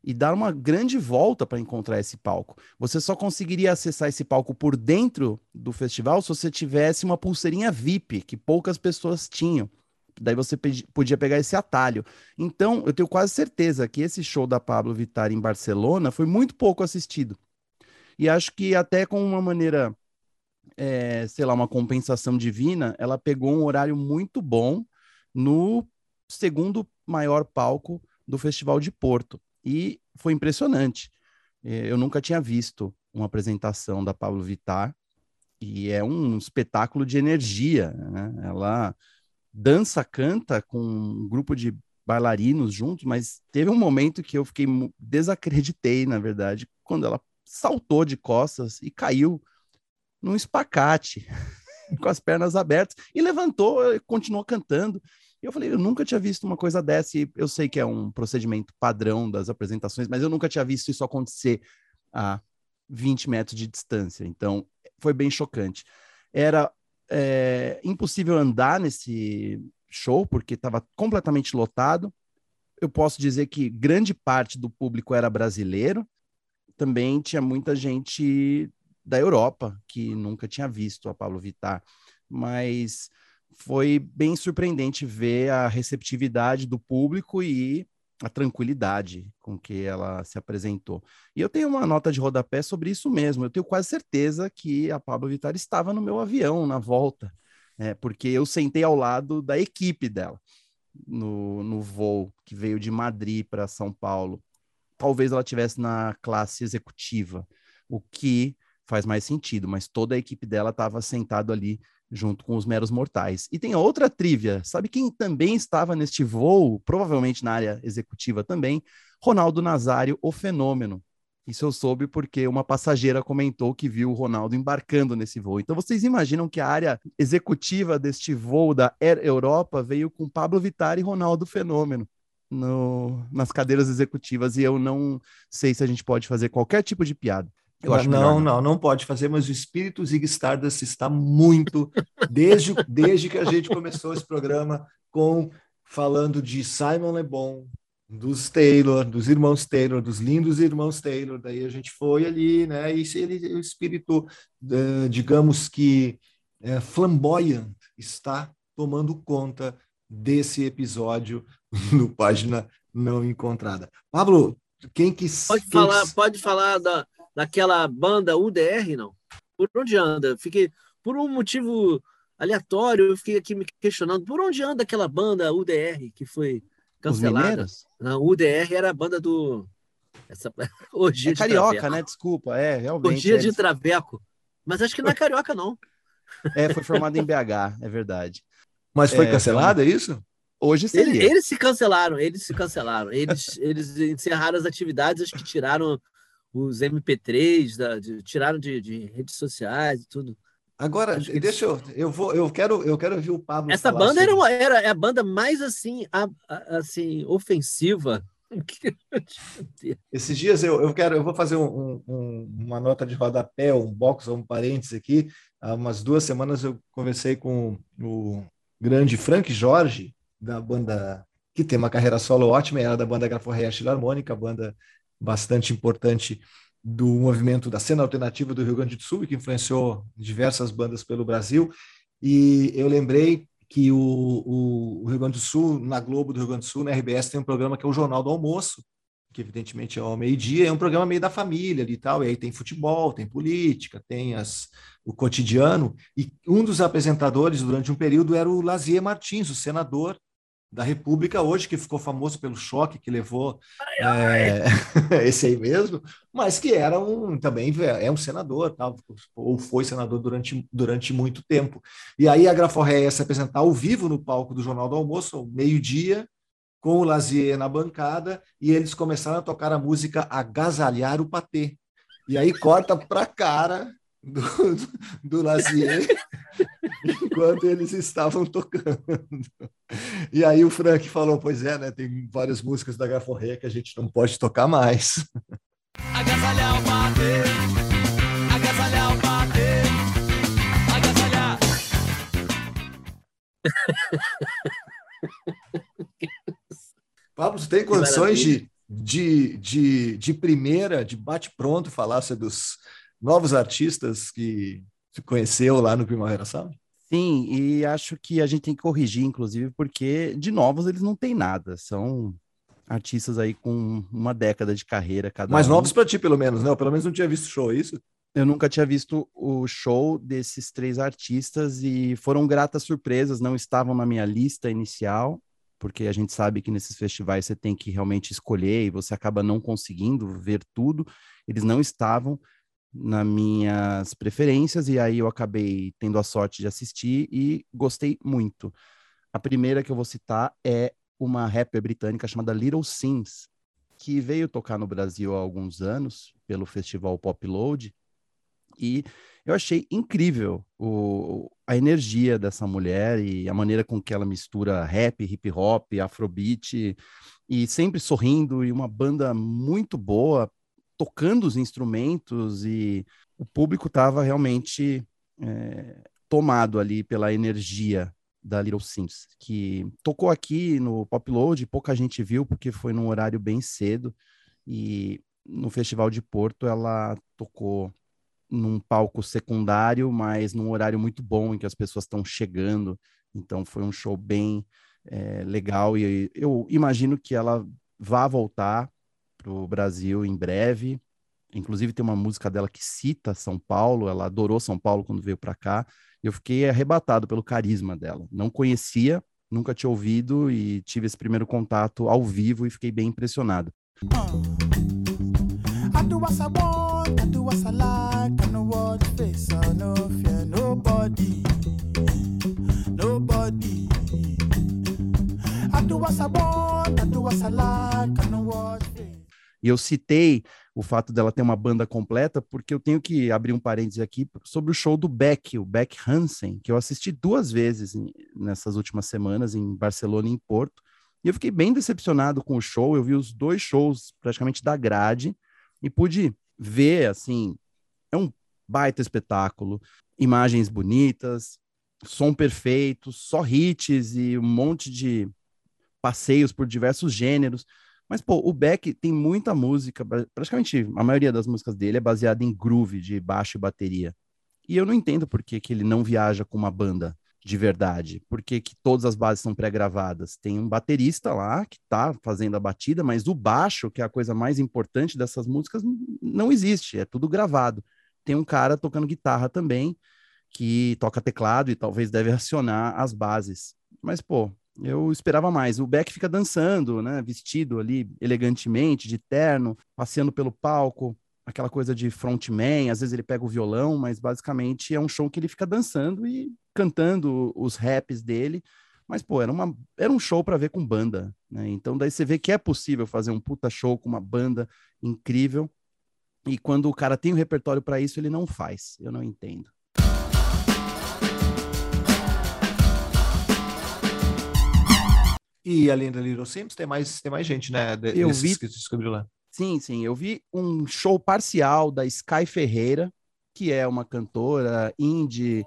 e dar uma grande volta para encontrar esse palco. Você só conseguiria acessar esse palco por dentro do festival se você tivesse uma pulseirinha VIP, que poucas pessoas tinham. Daí você podia pegar esse atalho. Então, eu tenho quase certeza que esse show da Pablo Vittar em Barcelona foi muito pouco assistido. E acho que até com uma maneira, é, sei lá, uma compensação divina, ela pegou um horário muito bom no segundo maior palco do Festival de Porto. E foi impressionante. É, Eu nunca tinha visto uma apresentação da Pablo Vittar e é um espetáculo de energia. né? Ela dança, canta com um grupo de bailarinos juntos, mas teve um momento que eu fiquei desacreditei, na verdade, quando ela saltou de costas e caiu num espacate, com as pernas abertas, e levantou e continuou cantando. E eu falei, eu nunca tinha visto uma coisa dessa, e eu sei que é um procedimento padrão das apresentações, mas eu nunca tinha visto isso acontecer a 20 metros de distância. Então, foi bem chocante. Era é, impossível andar nesse show, porque estava completamente lotado. Eu posso dizer que grande parte do público era brasileiro. Também tinha muita gente da Europa que nunca tinha visto a Pablo Vittar, mas foi bem surpreendente ver a receptividade do público e a tranquilidade com que ela se apresentou. E eu tenho uma nota de rodapé sobre isso mesmo. Eu tenho quase certeza que a Pablo Vittar estava no meu avião na volta, é, porque eu sentei ao lado da equipe dela no, no voo que veio de Madrid para São Paulo. Talvez ela tivesse na classe executiva, o que faz mais sentido, mas toda a equipe dela estava sentado ali junto com os meros mortais. E tem outra trivia, sabe quem também estava neste voo, provavelmente na área executiva também? Ronaldo Nazário, o fenômeno. Isso eu soube porque uma passageira comentou que viu o Ronaldo embarcando nesse voo. Então vocês imaginam que a área executiva deste voo da Air Europa veio com Pablo Vittar e Ronaldo Fenômeno no, nas cadeiras executivas e eu não sei se a gente pode fazer qualquer tipo de piada. Eu acho não, melhor não, não pode fazer, mas o espírito Zig Stardust está muito, desde, desde que a gente começou esse programa com falando de Simon Le Bon, dos Taylor, dos irmãos Taylor, dos lindos irmãos Taylor. Daí a gente foi ali, né? E ele, o espírito, uh, digamos que uh, flamboyant, está tomando conta desse episódio no Página Não Encontrada. Pablo, quem que... Pode quem falar, que... pode falar da, daquela banda UDR, não? Por onde anda? Fiquei, por um motivo aleatório, eu fiquei aqui me questionando, por onde anda aquela banda UDR que foi cancelada? Não, UDR era a banda do... Essa... Orgia é carioca, né? Desculpa, é, realmente. Orgia é... de Traveco. Mas acho que não é carioca, não. É, foi formado em BH, é verdade. Mas foi é, cancelado, é isso? Hoje seria. Eles, eles, se cancelaram, eles se cancelaram. Eles, eles encerraram as atividades, acho que tiraram os MP3, da, de, tiraram de, de, redes sociais e tudo. Agora, deixa eu, eu vou, eu quero, eu quero ouvir o Pablo. Essa banda era, uma, era é a banda mais assim, a, a, assim ofensiva. Esses dias eu, eu quero, eu vou fazer um, um, uma nota de rodapé, um box, um parênteses aqui. Há umas duas semanas eu conversei com o grande Frank Jorge, da banda que tem uma carreira solo ótima, era da banda Graforreia Filarmônica, banda bastante importante do movimento da cena alternativa do Rio Grande do Sul, que influenciou diversas bandas pelo Brasil. E eu lembrei que o, o, o, Rio Grande do Sul, na Globo do Rio Grande do Sul, na RBS, tem um programa que é o Jornal do Almoço, que evidentemente é ao meio-dia, é um programa meio da família e tal, e aí tem futebol, tem política, tem as, o cotidiano, e um dos apresentadores durante um período era o Lazier Martins, o senador da República hoje, que ficou famoso pelo choque que levou ai, ai. É, esse aí mesmo, mas que era um também é um senador, tal, ou foi senador durante, durante muito tempo. E aí a Graforré ia se apresentar ao vivo no palco do Jornal do Almoço, meio-dia, com o Lazier na bancada, e eles começaram a tocar a música Agasalhar o Patê. E aí corta para cara do, do Lazier enquanto eles estavam tocando. E aí o Frank falou: Pois é, né? Tem várias músicas da Gaforré que a gente não pode tocar mais. Agasalhar o bater, agasalhar o bater, agasalhar. Pablo, você tem condições de, de, de, de primeira, de bate-pronto, falar sobre os novos artistas que você conheceu lá no Primavera Sound? Sim, e acho que a gente tem que corrigir, inclusive, porque de novos eles não têm nada. São artistas aí com uma década de carreira cada Mais um. novos para ti, pelo menos, né? Eu, pelo menos não tinha visto show, é isso? Eu nunca tinha visto o show desses três artistas e foram gratas surpresas, não estavam na minha lista inicial, porque a gente sabe que nesses festivais você tem que realmente escolher e você acaba não conseguindo ver tudo. Eles não estavam, nas minhas preferências, e aí eu acabei tendo a sorte de assistir e gostei muito. A primeira que eu vou citar é uma rapper britânica chamada Little Sims, que veio tocar no Brasil há alguns anos pelo festival Pop Load, e eu achei incrível o, a energia dessa mulher e a maneira com que ela mistura rap, hip hop, afrobeat, e sempre sorrindo, e uma banda muito boa, tocando os instrumentos e o público estava realmente é, tomado ali pela energia da Little Sims, que tocou aqui no Pop Load, pouca gente viu porque foi num horário bem cedo e no Festival de Porto ela tocou num palco secundário, mas num horário muito bom em que as pessoas estão chegando, então foi um show bem é, legal e eu imagino que ela vá voltar para o Brasil em breve. Inclusive tem uma música dela que cita São Paulo, ela adorou São Paulo quando veio para cá. Eu fiquei arrebatado pelo carisma dela. Não conhecia, nunca tinha ouvido e tive esse primeiro contato ao vivo e fiquei bem impressionado. E eu citei o fato dela ter uma banda completa, porque eu tenho que abrir um parênteses aqui sobre o show do Beck, o Beck Hansen, que eu assisti duas vezes nessas últimas semanas, em Barcelona e em Porto, e eu fiquei bem decepcionado com o show. Eu vi os dois shows praticamente da grade e pude ver, assim, é um baita espetáculo, imagens bonitas, som perfeito, só hits e um monte de passeios por diversos gêneros Mas, pô, o Beck tem muita música, pra- praticamente a maioria das músicas dele é baseada em groove de baixo e bateria. E eu não entendo por que, que ele não viaja com uma banda de verdade. Por que, que todas as bases são pré-gravadas? Tem um baterista lá que tá fazendo a batida, mas o baixo, que é a coisa mais importante dessas músicas, não existe, é tudo gravado. Tem um cara tocando guitarra também, que toca teclado e talvez deve acionar as bases. Mas, pô, eu esperava mais. O Beck fica dançando, né? Vestido ali elegantemente, de terno, passeando pelo palco, aquela coisa de frontman. Às vezes ele pega o violão, mas basicamente é um show que ele fica dançando e cantando os raps dele. Mas, pô, era, uma, era um show para ver com banda, né? Então, daí você vê que é possível fazer um puta show com uma banda incrível. E quando o cara tem o repertório para isso, ele não faz. Eu não entendo. E além da Little Sims, tem mais, tem mais gente, né? de- Eu vi- que descobriu lá. Sim, sim. Eu vi um show parcial da Sky Ferreira, que é uma cantora indie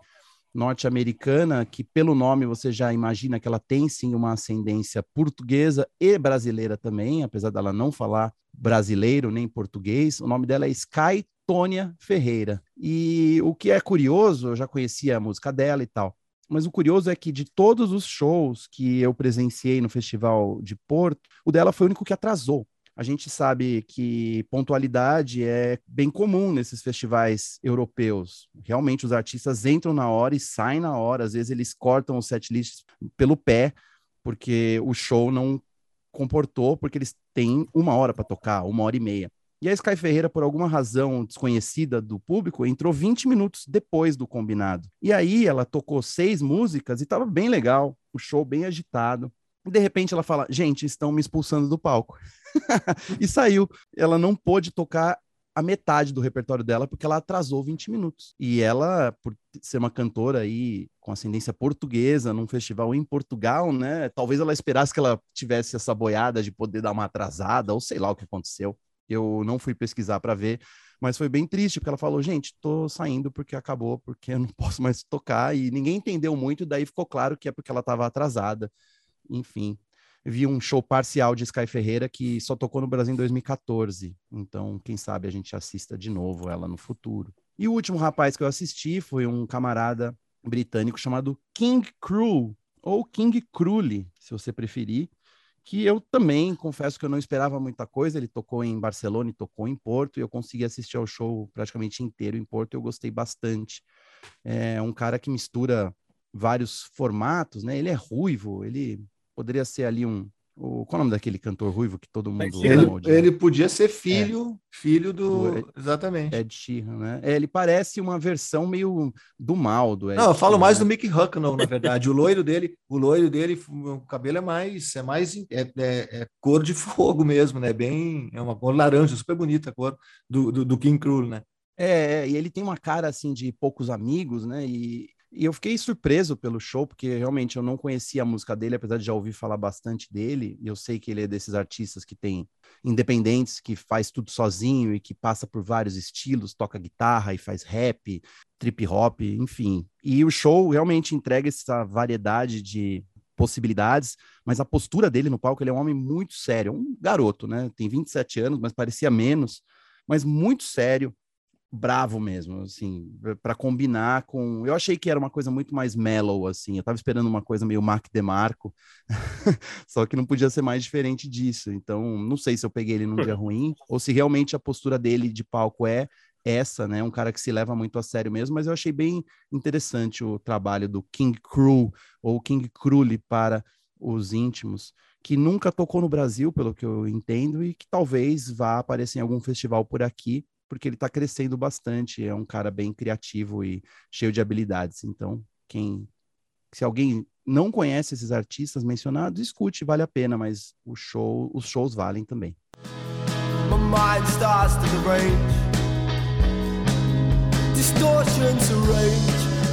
norte-americana, que pelo nome você já imagina que ela tem sim uma ascendência portuguesa e brasileira também, apesar dela não falar brasileiro nem português. O nome dela é Sky Tônia Ferreira. E o que é curioso, eu já conhecia a música dela e tal. Mas o curioso é que de todos os shows que eu presenciei no Festival de Porto, o dela foi o único que atrasou. A gente sabe que pontualidade é bem comum nesses festivais europeus. Realmente os artistas entram na hora e saem na hora. Às vezes eles cortam os setlists pelo pé, porque o show não comportou, porque eles têm uma hora para tocar, uma hora e meia. E a Sky Ferreira, por alguma razão desconhecida do público, entrou 20 minutos depois do combinado. E aí ela tocou seis músicas e estava bem legal, o show bem agitado. E de repente ela fala: Gente, estão me expulsando do palco. e saiu. Ela não pôde tocar a metade do repertório dela porque ela atrasou 20 minutos. E ela, por ser uma cantora aí com ascendência portuguesa num festival em Portugal, né? Talvez ela esperasse que ela tivesse essa boiada de poder dar uma atrasada ou sei lá o que aconteceu. Eu não fui pesquisar para ver, mas foi bem triste porque ela falou: "Gente, tô saindo porque acabou, porque eu não posso mais tocar" e ninguém entendeu muito, daí ficou claro que é porque ela estava atrasada. Enfim, vi um show parcial de Sky Ferreira que só tocou no Brasil em 2014. Então, quem sabe a gente assista de novo ela no futuro. E o último rapaz que eu assisti foi um camarada britânico chamado King Crew, ou King Crowley, se você preferir, que eu também confesso que eu não esperava muita coisa. Ele tocou em Barcelona e tocou em Porto, e eu consegui assistir ao show praticamente inteiro em Porto, eu gostei bastante. É um cara que mistura vários formatos, né? Ele é ruivo, ele poderia ser ali um. O, qual é o nome daquele cantor ruivo que todo mundo Ele- Ele, podia ser filho, filho do. Do- exatamente. Ed Sheeran, né? É, ele parece uma versão meio do mal do Ed Não, eu falo mais né? do Mickey Hucknall, na verdade. O loiro dele, o loiro dele, o cabelo é mais, é mais é, é- é cor de fogo mesmo, né? Bem, é uma cor laranja, super bonita a cor do, do, do King Cruel, né? É, é, e ele tem uma cara assim de poucos amigos, né? E, e eu fiquei surpreso pelo show, porque realmente eu não conhecia a música dele, apesar de já ouvir falar bastante dele. E eu sei que ele é desses artistas que tem independentes, que faz tudo sozinho e que passa por vários estilos, toca guitarra e faz rap, trip hop, enfim. E o show realmente entrega essa variedade de possibilidades, mas a postura dele no palco, ele é um homem muito sério, um garoto, né? Tem 27 anos, mas parecia menos, mas muito sério, bravo mesmo, assim, para combinar com. Eu achei que era uma coisa muito mais mellow, assim. Eu tava esperando uma coisa meio Mac DeMarco, só que não podia ser mais diferente disso. Então, não sei se eu peguei ele num dia ruim ou se realmente a postura dele de palco é essa, né? Um cara que se leva muito a sério mesmo, mas eu achei bem interessante o trabalho do King Crew ou King Crowley para os íntimos, que nunca tocou no Brasil, pelo que eu entendo, e que talvez vá aparecer em algum festival por aqui, porque ele está crescendo bastante. É um cara bem criativo e cheio de habilidades. Então, quem, se alguém não conhece esses artistas mencionados, escute, vale a pena, mas o show, os shows valem também.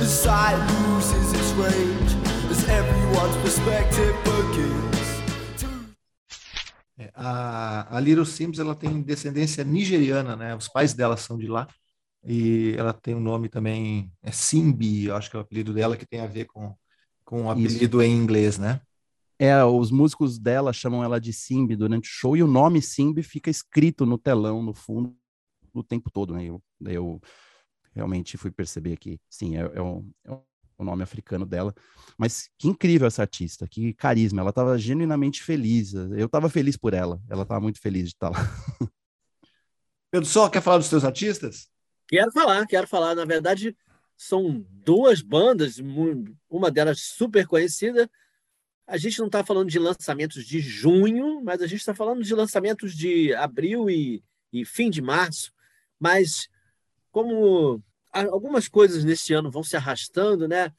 As sight loses its range as everyone's perspective a, a Little Sims ela tem descendência nigeriana, né? Os pais dela são de lá. E ela tem um nome também, é Simbi, eu acho que é o apelido dela, que tem a ver com, com o Isso. apelido em inglês, né? É, os músicos dela chamam ela de Simbi durante o show e o nome Simbi fica escrito no telão, no fundo, o tempo todo, né? Eu, eu realmente fui perceber que, sim, é, é, o, é o nome africano dela. Mas que incrível essa artista, que carisma. Ela estava genuinamente feliz. Eu estava feliz por ela. Ela estava muito feliz de estar lá. Pedro Só, quer falar dos seus artistas? Quero falar, quero falar. Na verdade, são duas bandas, uma delas super conhecida. A gente não está falando de lançamentos de junho, mas a gente está falando de lançamentos de abril e, e fim de março. Mas como algumas coisas neste ano vão se arrastando, né?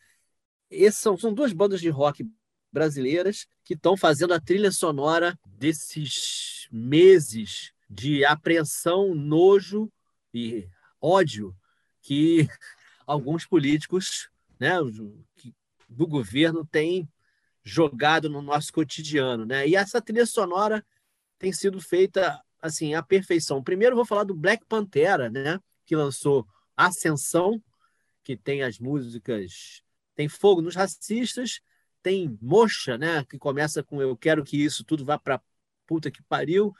Essas são, são duas bandas de rock brasileiras que estão fazendo a trilha sonora desses meses de apreensão, nojo e ódio que alguns políticos né, do governo têm jogado no nosso cotidiano. Né? E essa trilha sonora tem sido feita assim à perfeição. Primeiro vou falar do Black Pantera, né, que lançou Ascensão, que tem as músicas tem Fogo nos Racistas, tem Mocha, né, que começa com Eu quero que isso tudo vá para puta que pariu.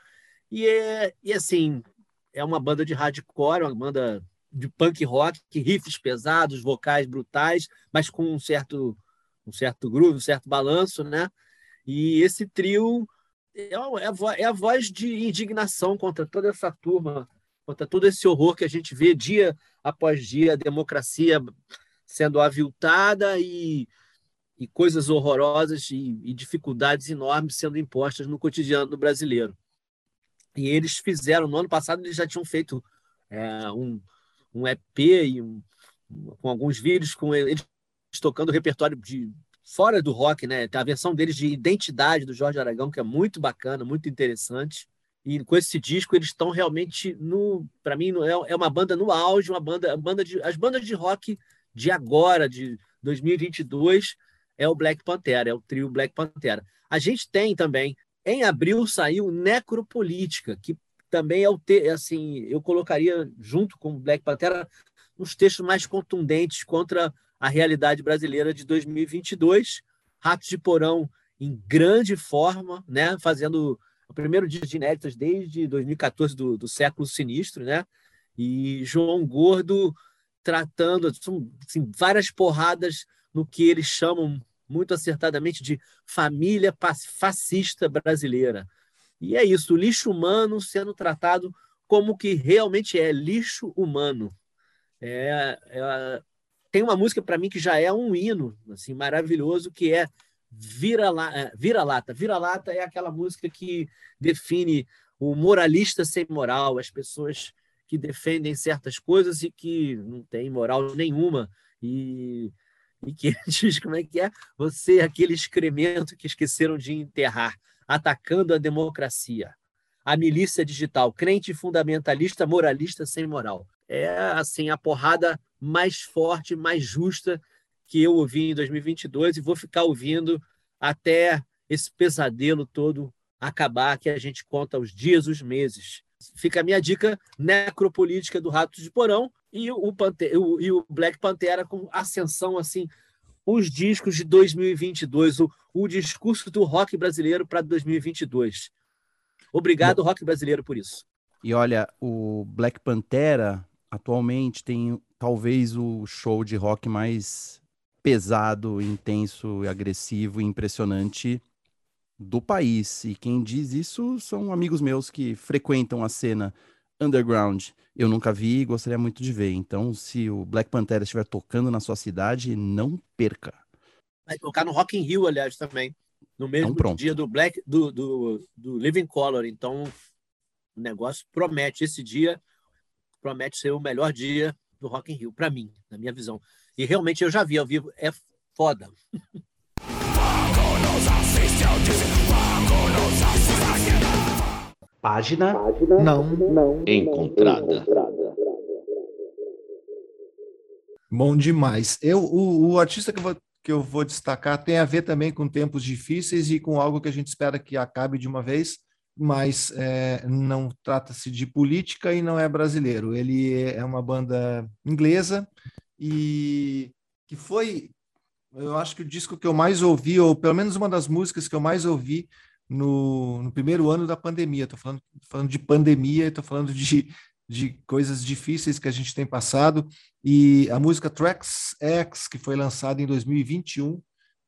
E, é, e assim, é uma banda de hardcore, uma banda de punk rock, riffs pesados, vocais brutais, mas com um certo um certo groove, um certo balanço, né? E esse trio é, é é a voz de indignação contra toda essa turma, contra todo esse horror que a gente vê dia após dia, a democracia sendo aviltada e, e coisas horrorosas e, e dificuldades enormes sendo impostas no cotidiano do brasileiro. E eles fizeram, no ano passado, eles já tinham feito é, um, um EP e um, com alguns vídeos com eles tocando o repertório de fora do rock, né? A versão deles de Identidade do Jorge Aragão, que é muito bacana, muito interessante. E com esse disco eles estão realmente no, para mim é, é uma banda no auge, uma banda, uma banda de as bandas de rock de agora, de 2022, é o Black Pantera, é o trio Black Pantera. A gente tem também, em abril saiu Necropolítica, que também é o te, assim, eu colocaria junto com Black Pantera uns textos mais contundentes contra a realidade brasileira de 2022. Ratos de Porão em grande forma, né, fazendo o primeiro dia de inéditas desde 2014 do, do século sinistro, né? E João Gordo tratando assim, várias porradas no que eles chamam muito acertadamente de família fascista brasileira. E é isso, o lixo humano sendo tratado como que realmente é lixo humano. É, é tem uma música para mim que já é um hino assim maravilhoso que é Vira-lata. É, Vira-lata Vira é aquela música que define o moralista sem moral, as pessoas que defendem certas coisas e que não têm moral nenhuma e, e que diz como é que é você é aquele excremento que esqueceram de enterrar, atacando a democracia, a milícia digital, crente fundamentalista, moralista sem moral. É assim a porrada mais forte, mais justa que eu ouvi em 2022 e vou ficar ouvindo até esse pesadelo todo acabar, que a gente conta os dias, os meses. Fica a minha dica necropolítica do Ratos de Porão e o, Pante o, e o Black Pantera com ascensão assim os discos de 2022, o, o discurso do rock brasileiro para 2022. Obrigado, rock brasileiro, por isso. E olha, o Black Pantera atualmente tem talvez o show de rock mais pesado, intenso, agressivo e impressionante do país. E quem diz isso são amigos meus que frequentam a cena underground. Eu nunca vi e gostaria muito de ver. Então, se o Black Panther estiver tocando na sua cidade, não perca. Vai tocar no Rock in Rio, aliás, também. No mesmo então, dia do Black do, do, do Living Color. Então, o negócio promete. Esse dia promete ser o melhor dia do Rock in Rio, para mim, na minha visão. E realmente eu já vi ao vivo, é foda. Página, não, não encontrada. Bom demais. Eu, o, o artista que eu, vou, que eu vou destacar tem a ver também com tempos difíceis e com algo que a gente espera que acabe de uma vez, mas é, não trata-se de política e não é brasileiro. Ele é uma banda inglesa e que foi Eu acho que o disco que eu mais ouvi, ou pelo menos uma das músicas que eu mais ouvi no, no primeiro ano da pandemia. Estou falando, falando de pandemia, estou falando de, de coisas difíceis que a gente tem passado. E a música Tracks X, que foi lançada em 2021,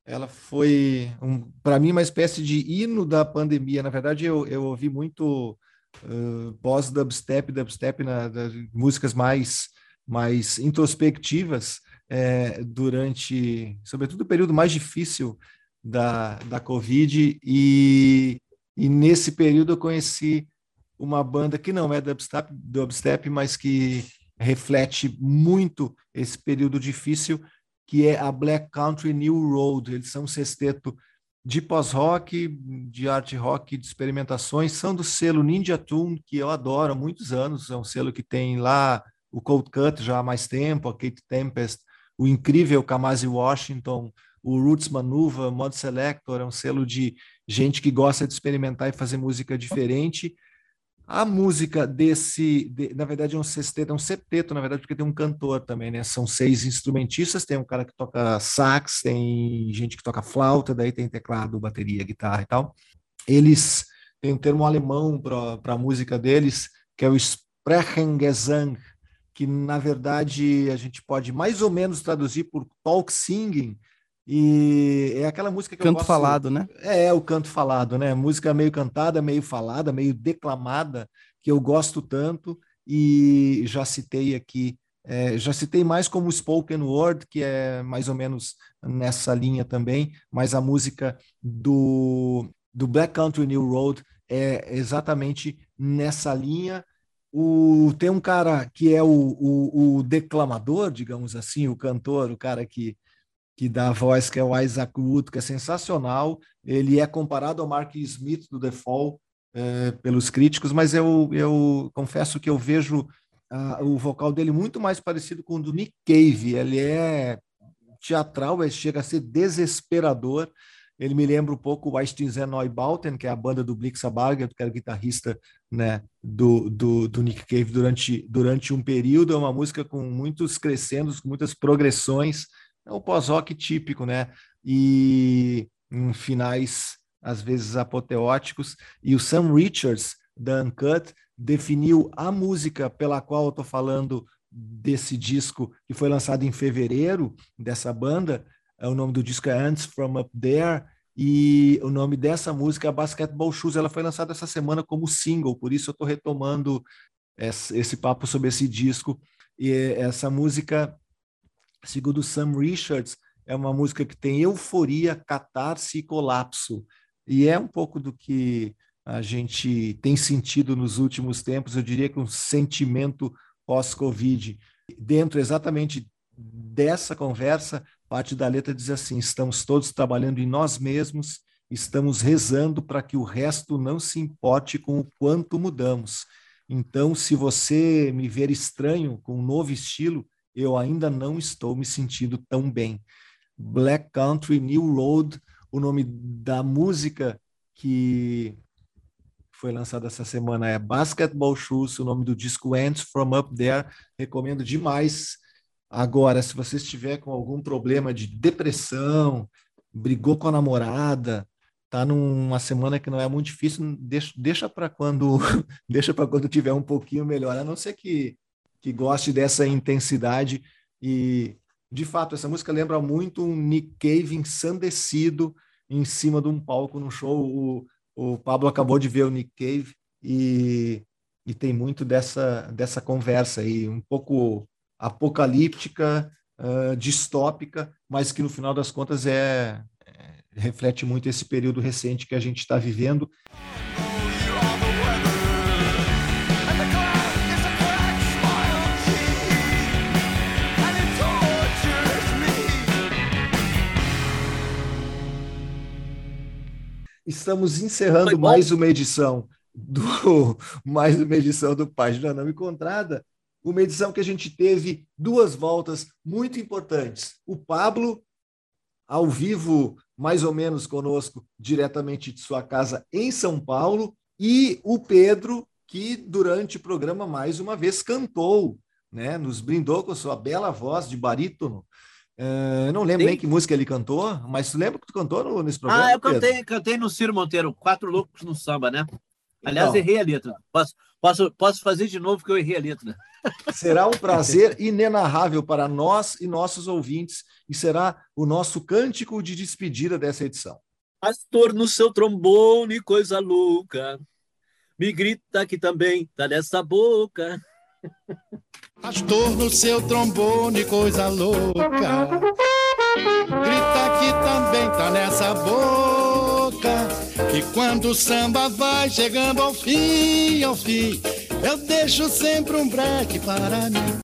ela foi, um, para mim, uma espécie de hino da pandemia. Na verdade, eu, eu ouvi muito uh, pós-dubstep, dubstep, na, músicas mais, mais introspectivas é, durante, sobretudo, o período mais difícil da, da Covid. E, e nesse período eu conheci uma banda que não é dubstep, dubstep mas que reflete muito esse período difícil que é a Black Country New Road. Eles são um sexteto de pós-rock, de art rock, de experimentações, são do selo Ninja Tune, que eu adoro há muitos anos, é um selo que tem lá o Cold Cut já há mais tempo, a Kate Tempest, o incrível Kamasi Washington, o Roots Manuva, Mod Selector, é um selo de gente que gosta de experimentar e fazer música diferente, a música desse, de, na verdade, é um sexteto, é um septeto, na verdade, porque tem um cantor também, né? São seis instrumentistas, tem um cara que toca sax, tem gente que toca flauta, daí tem teclado, bateria, guitarra e tal. Eles têm um termo alemão para a música deles, que é o Sprechengesang, que na verdade a gente pode mais ou menos traduzir por talk singing, e é aquela música que canto eu gosto... falado, né? É, é, o canto falado, né? Música meio cantada, meio falada, meio declamada, que eu gosto tanto e já citei aqui, é, já citei mais como spoken word, que é mais ou menos nessa linha também, mas a música do, do Black Country New Road é exatamente nessa linha. O, tem um cara que é o, o, o declamador, digamos assim, o cantor, o cara que que dá a voz, que é o Isaac Wood, que é sensacional. Ele é comparado ao Mark Smith do The Fall é, pelos críticos, mas eu, eu confesso que eu vejo uh, o vocal dele muito mais parecido com o do Nick Cave. Ele é teatral, ele chega a ser desesperador. Ele me lembra um pouco o Einstein Neubauten, que é a banda do Blix Abarger, que era guitarrista né, do, do, do, Nick Cave durante, durante um período. É uma música com muitos crescendos, com muitas progressões é o pós-rock típico, né? E em finais, às vezes, apoteóticos. E o Sam Richards, da Uncut, definiu a música pela qual eu estou falando desse disco, que foi lançado em fevereiro, dessa banda. É, o nome do disco é Ants From Up There. E o nome dessa música é Basketball Shoes. Ela foi lançada essa semana como single, por isso eu estou retomando esse papo sobre esse disco. E essa música Segundo Sam Richards, é uma música que tem euforia, catarse e colapso. E é um pouco do que a gente tem sentido nos últimos tempos, eu diria que um sentimento pós-Covid. Dentro exatamente dessa conversa, parte da letra diz assim: estamos todos trabalhando em nós mesmos, estamos rezando para que o resto não se importe com o quanto mudamos. Então, se você me ver estranho com um novo estilo, eu ainda não estou me sentindo tão bem. Black Country New Road, o nome da música que foi lançada essa semana é Basketball Shoes, o nome do disco Ends From Up There, recomendo demais. Agora, se você estiver com algum problema de depressão, brigou com a namorada, tá numa semana que não é muito difícil, deixa, deixa para quando deixa para quando tiver um pouquinho melhor, a não ser que que goste dessa intensidade. E, de fato, essa música lembra muito um Nick Cave ensandecido em cima de um palco no show. O, o Pablo acabou de ver o Nick Cave e, e tem muito dessa, dessa conversa aí, um pouco apocalíptica, uh, distópica, mas que no final das contas é, é reflete muito esse período recente que a gente está vivendo. Estamos encerrando mais uma edição do mais uma edição do Página Não Encontrada, uma edição que a gente teve duas voltas muito importantes. O Pablo ao vivo, mais ou menos conosco, diretamente de sua casa em São Paulo, e o Pedro, que durante o programa mais uma vez cantou, né, nos brindou com sua bela voz de barítono Uh, não lembro Tem... nem que música ele cantou, mas tu lembra que tu cantou no, nesse programa? Ah, eu cantei, cantei no Ciro Monteiro, Quatro Loucos no Samba, né? Aliás, então, errei a letra. Posso, posso, posso fazer de novo que eu errei a letra. Será um prazer inenarrável para nós e nossos ouvintes e será o nosso cântico de despedida dessa edição. Pastor no seu trombone, coisa louca, me grita que também tá nessa boca. Pastor no seu trombone, coisa louca. Grita que também tá nessa boca. E quando o samba vai chegando ao fim, ao fim, eu deixo sempre um break para mim.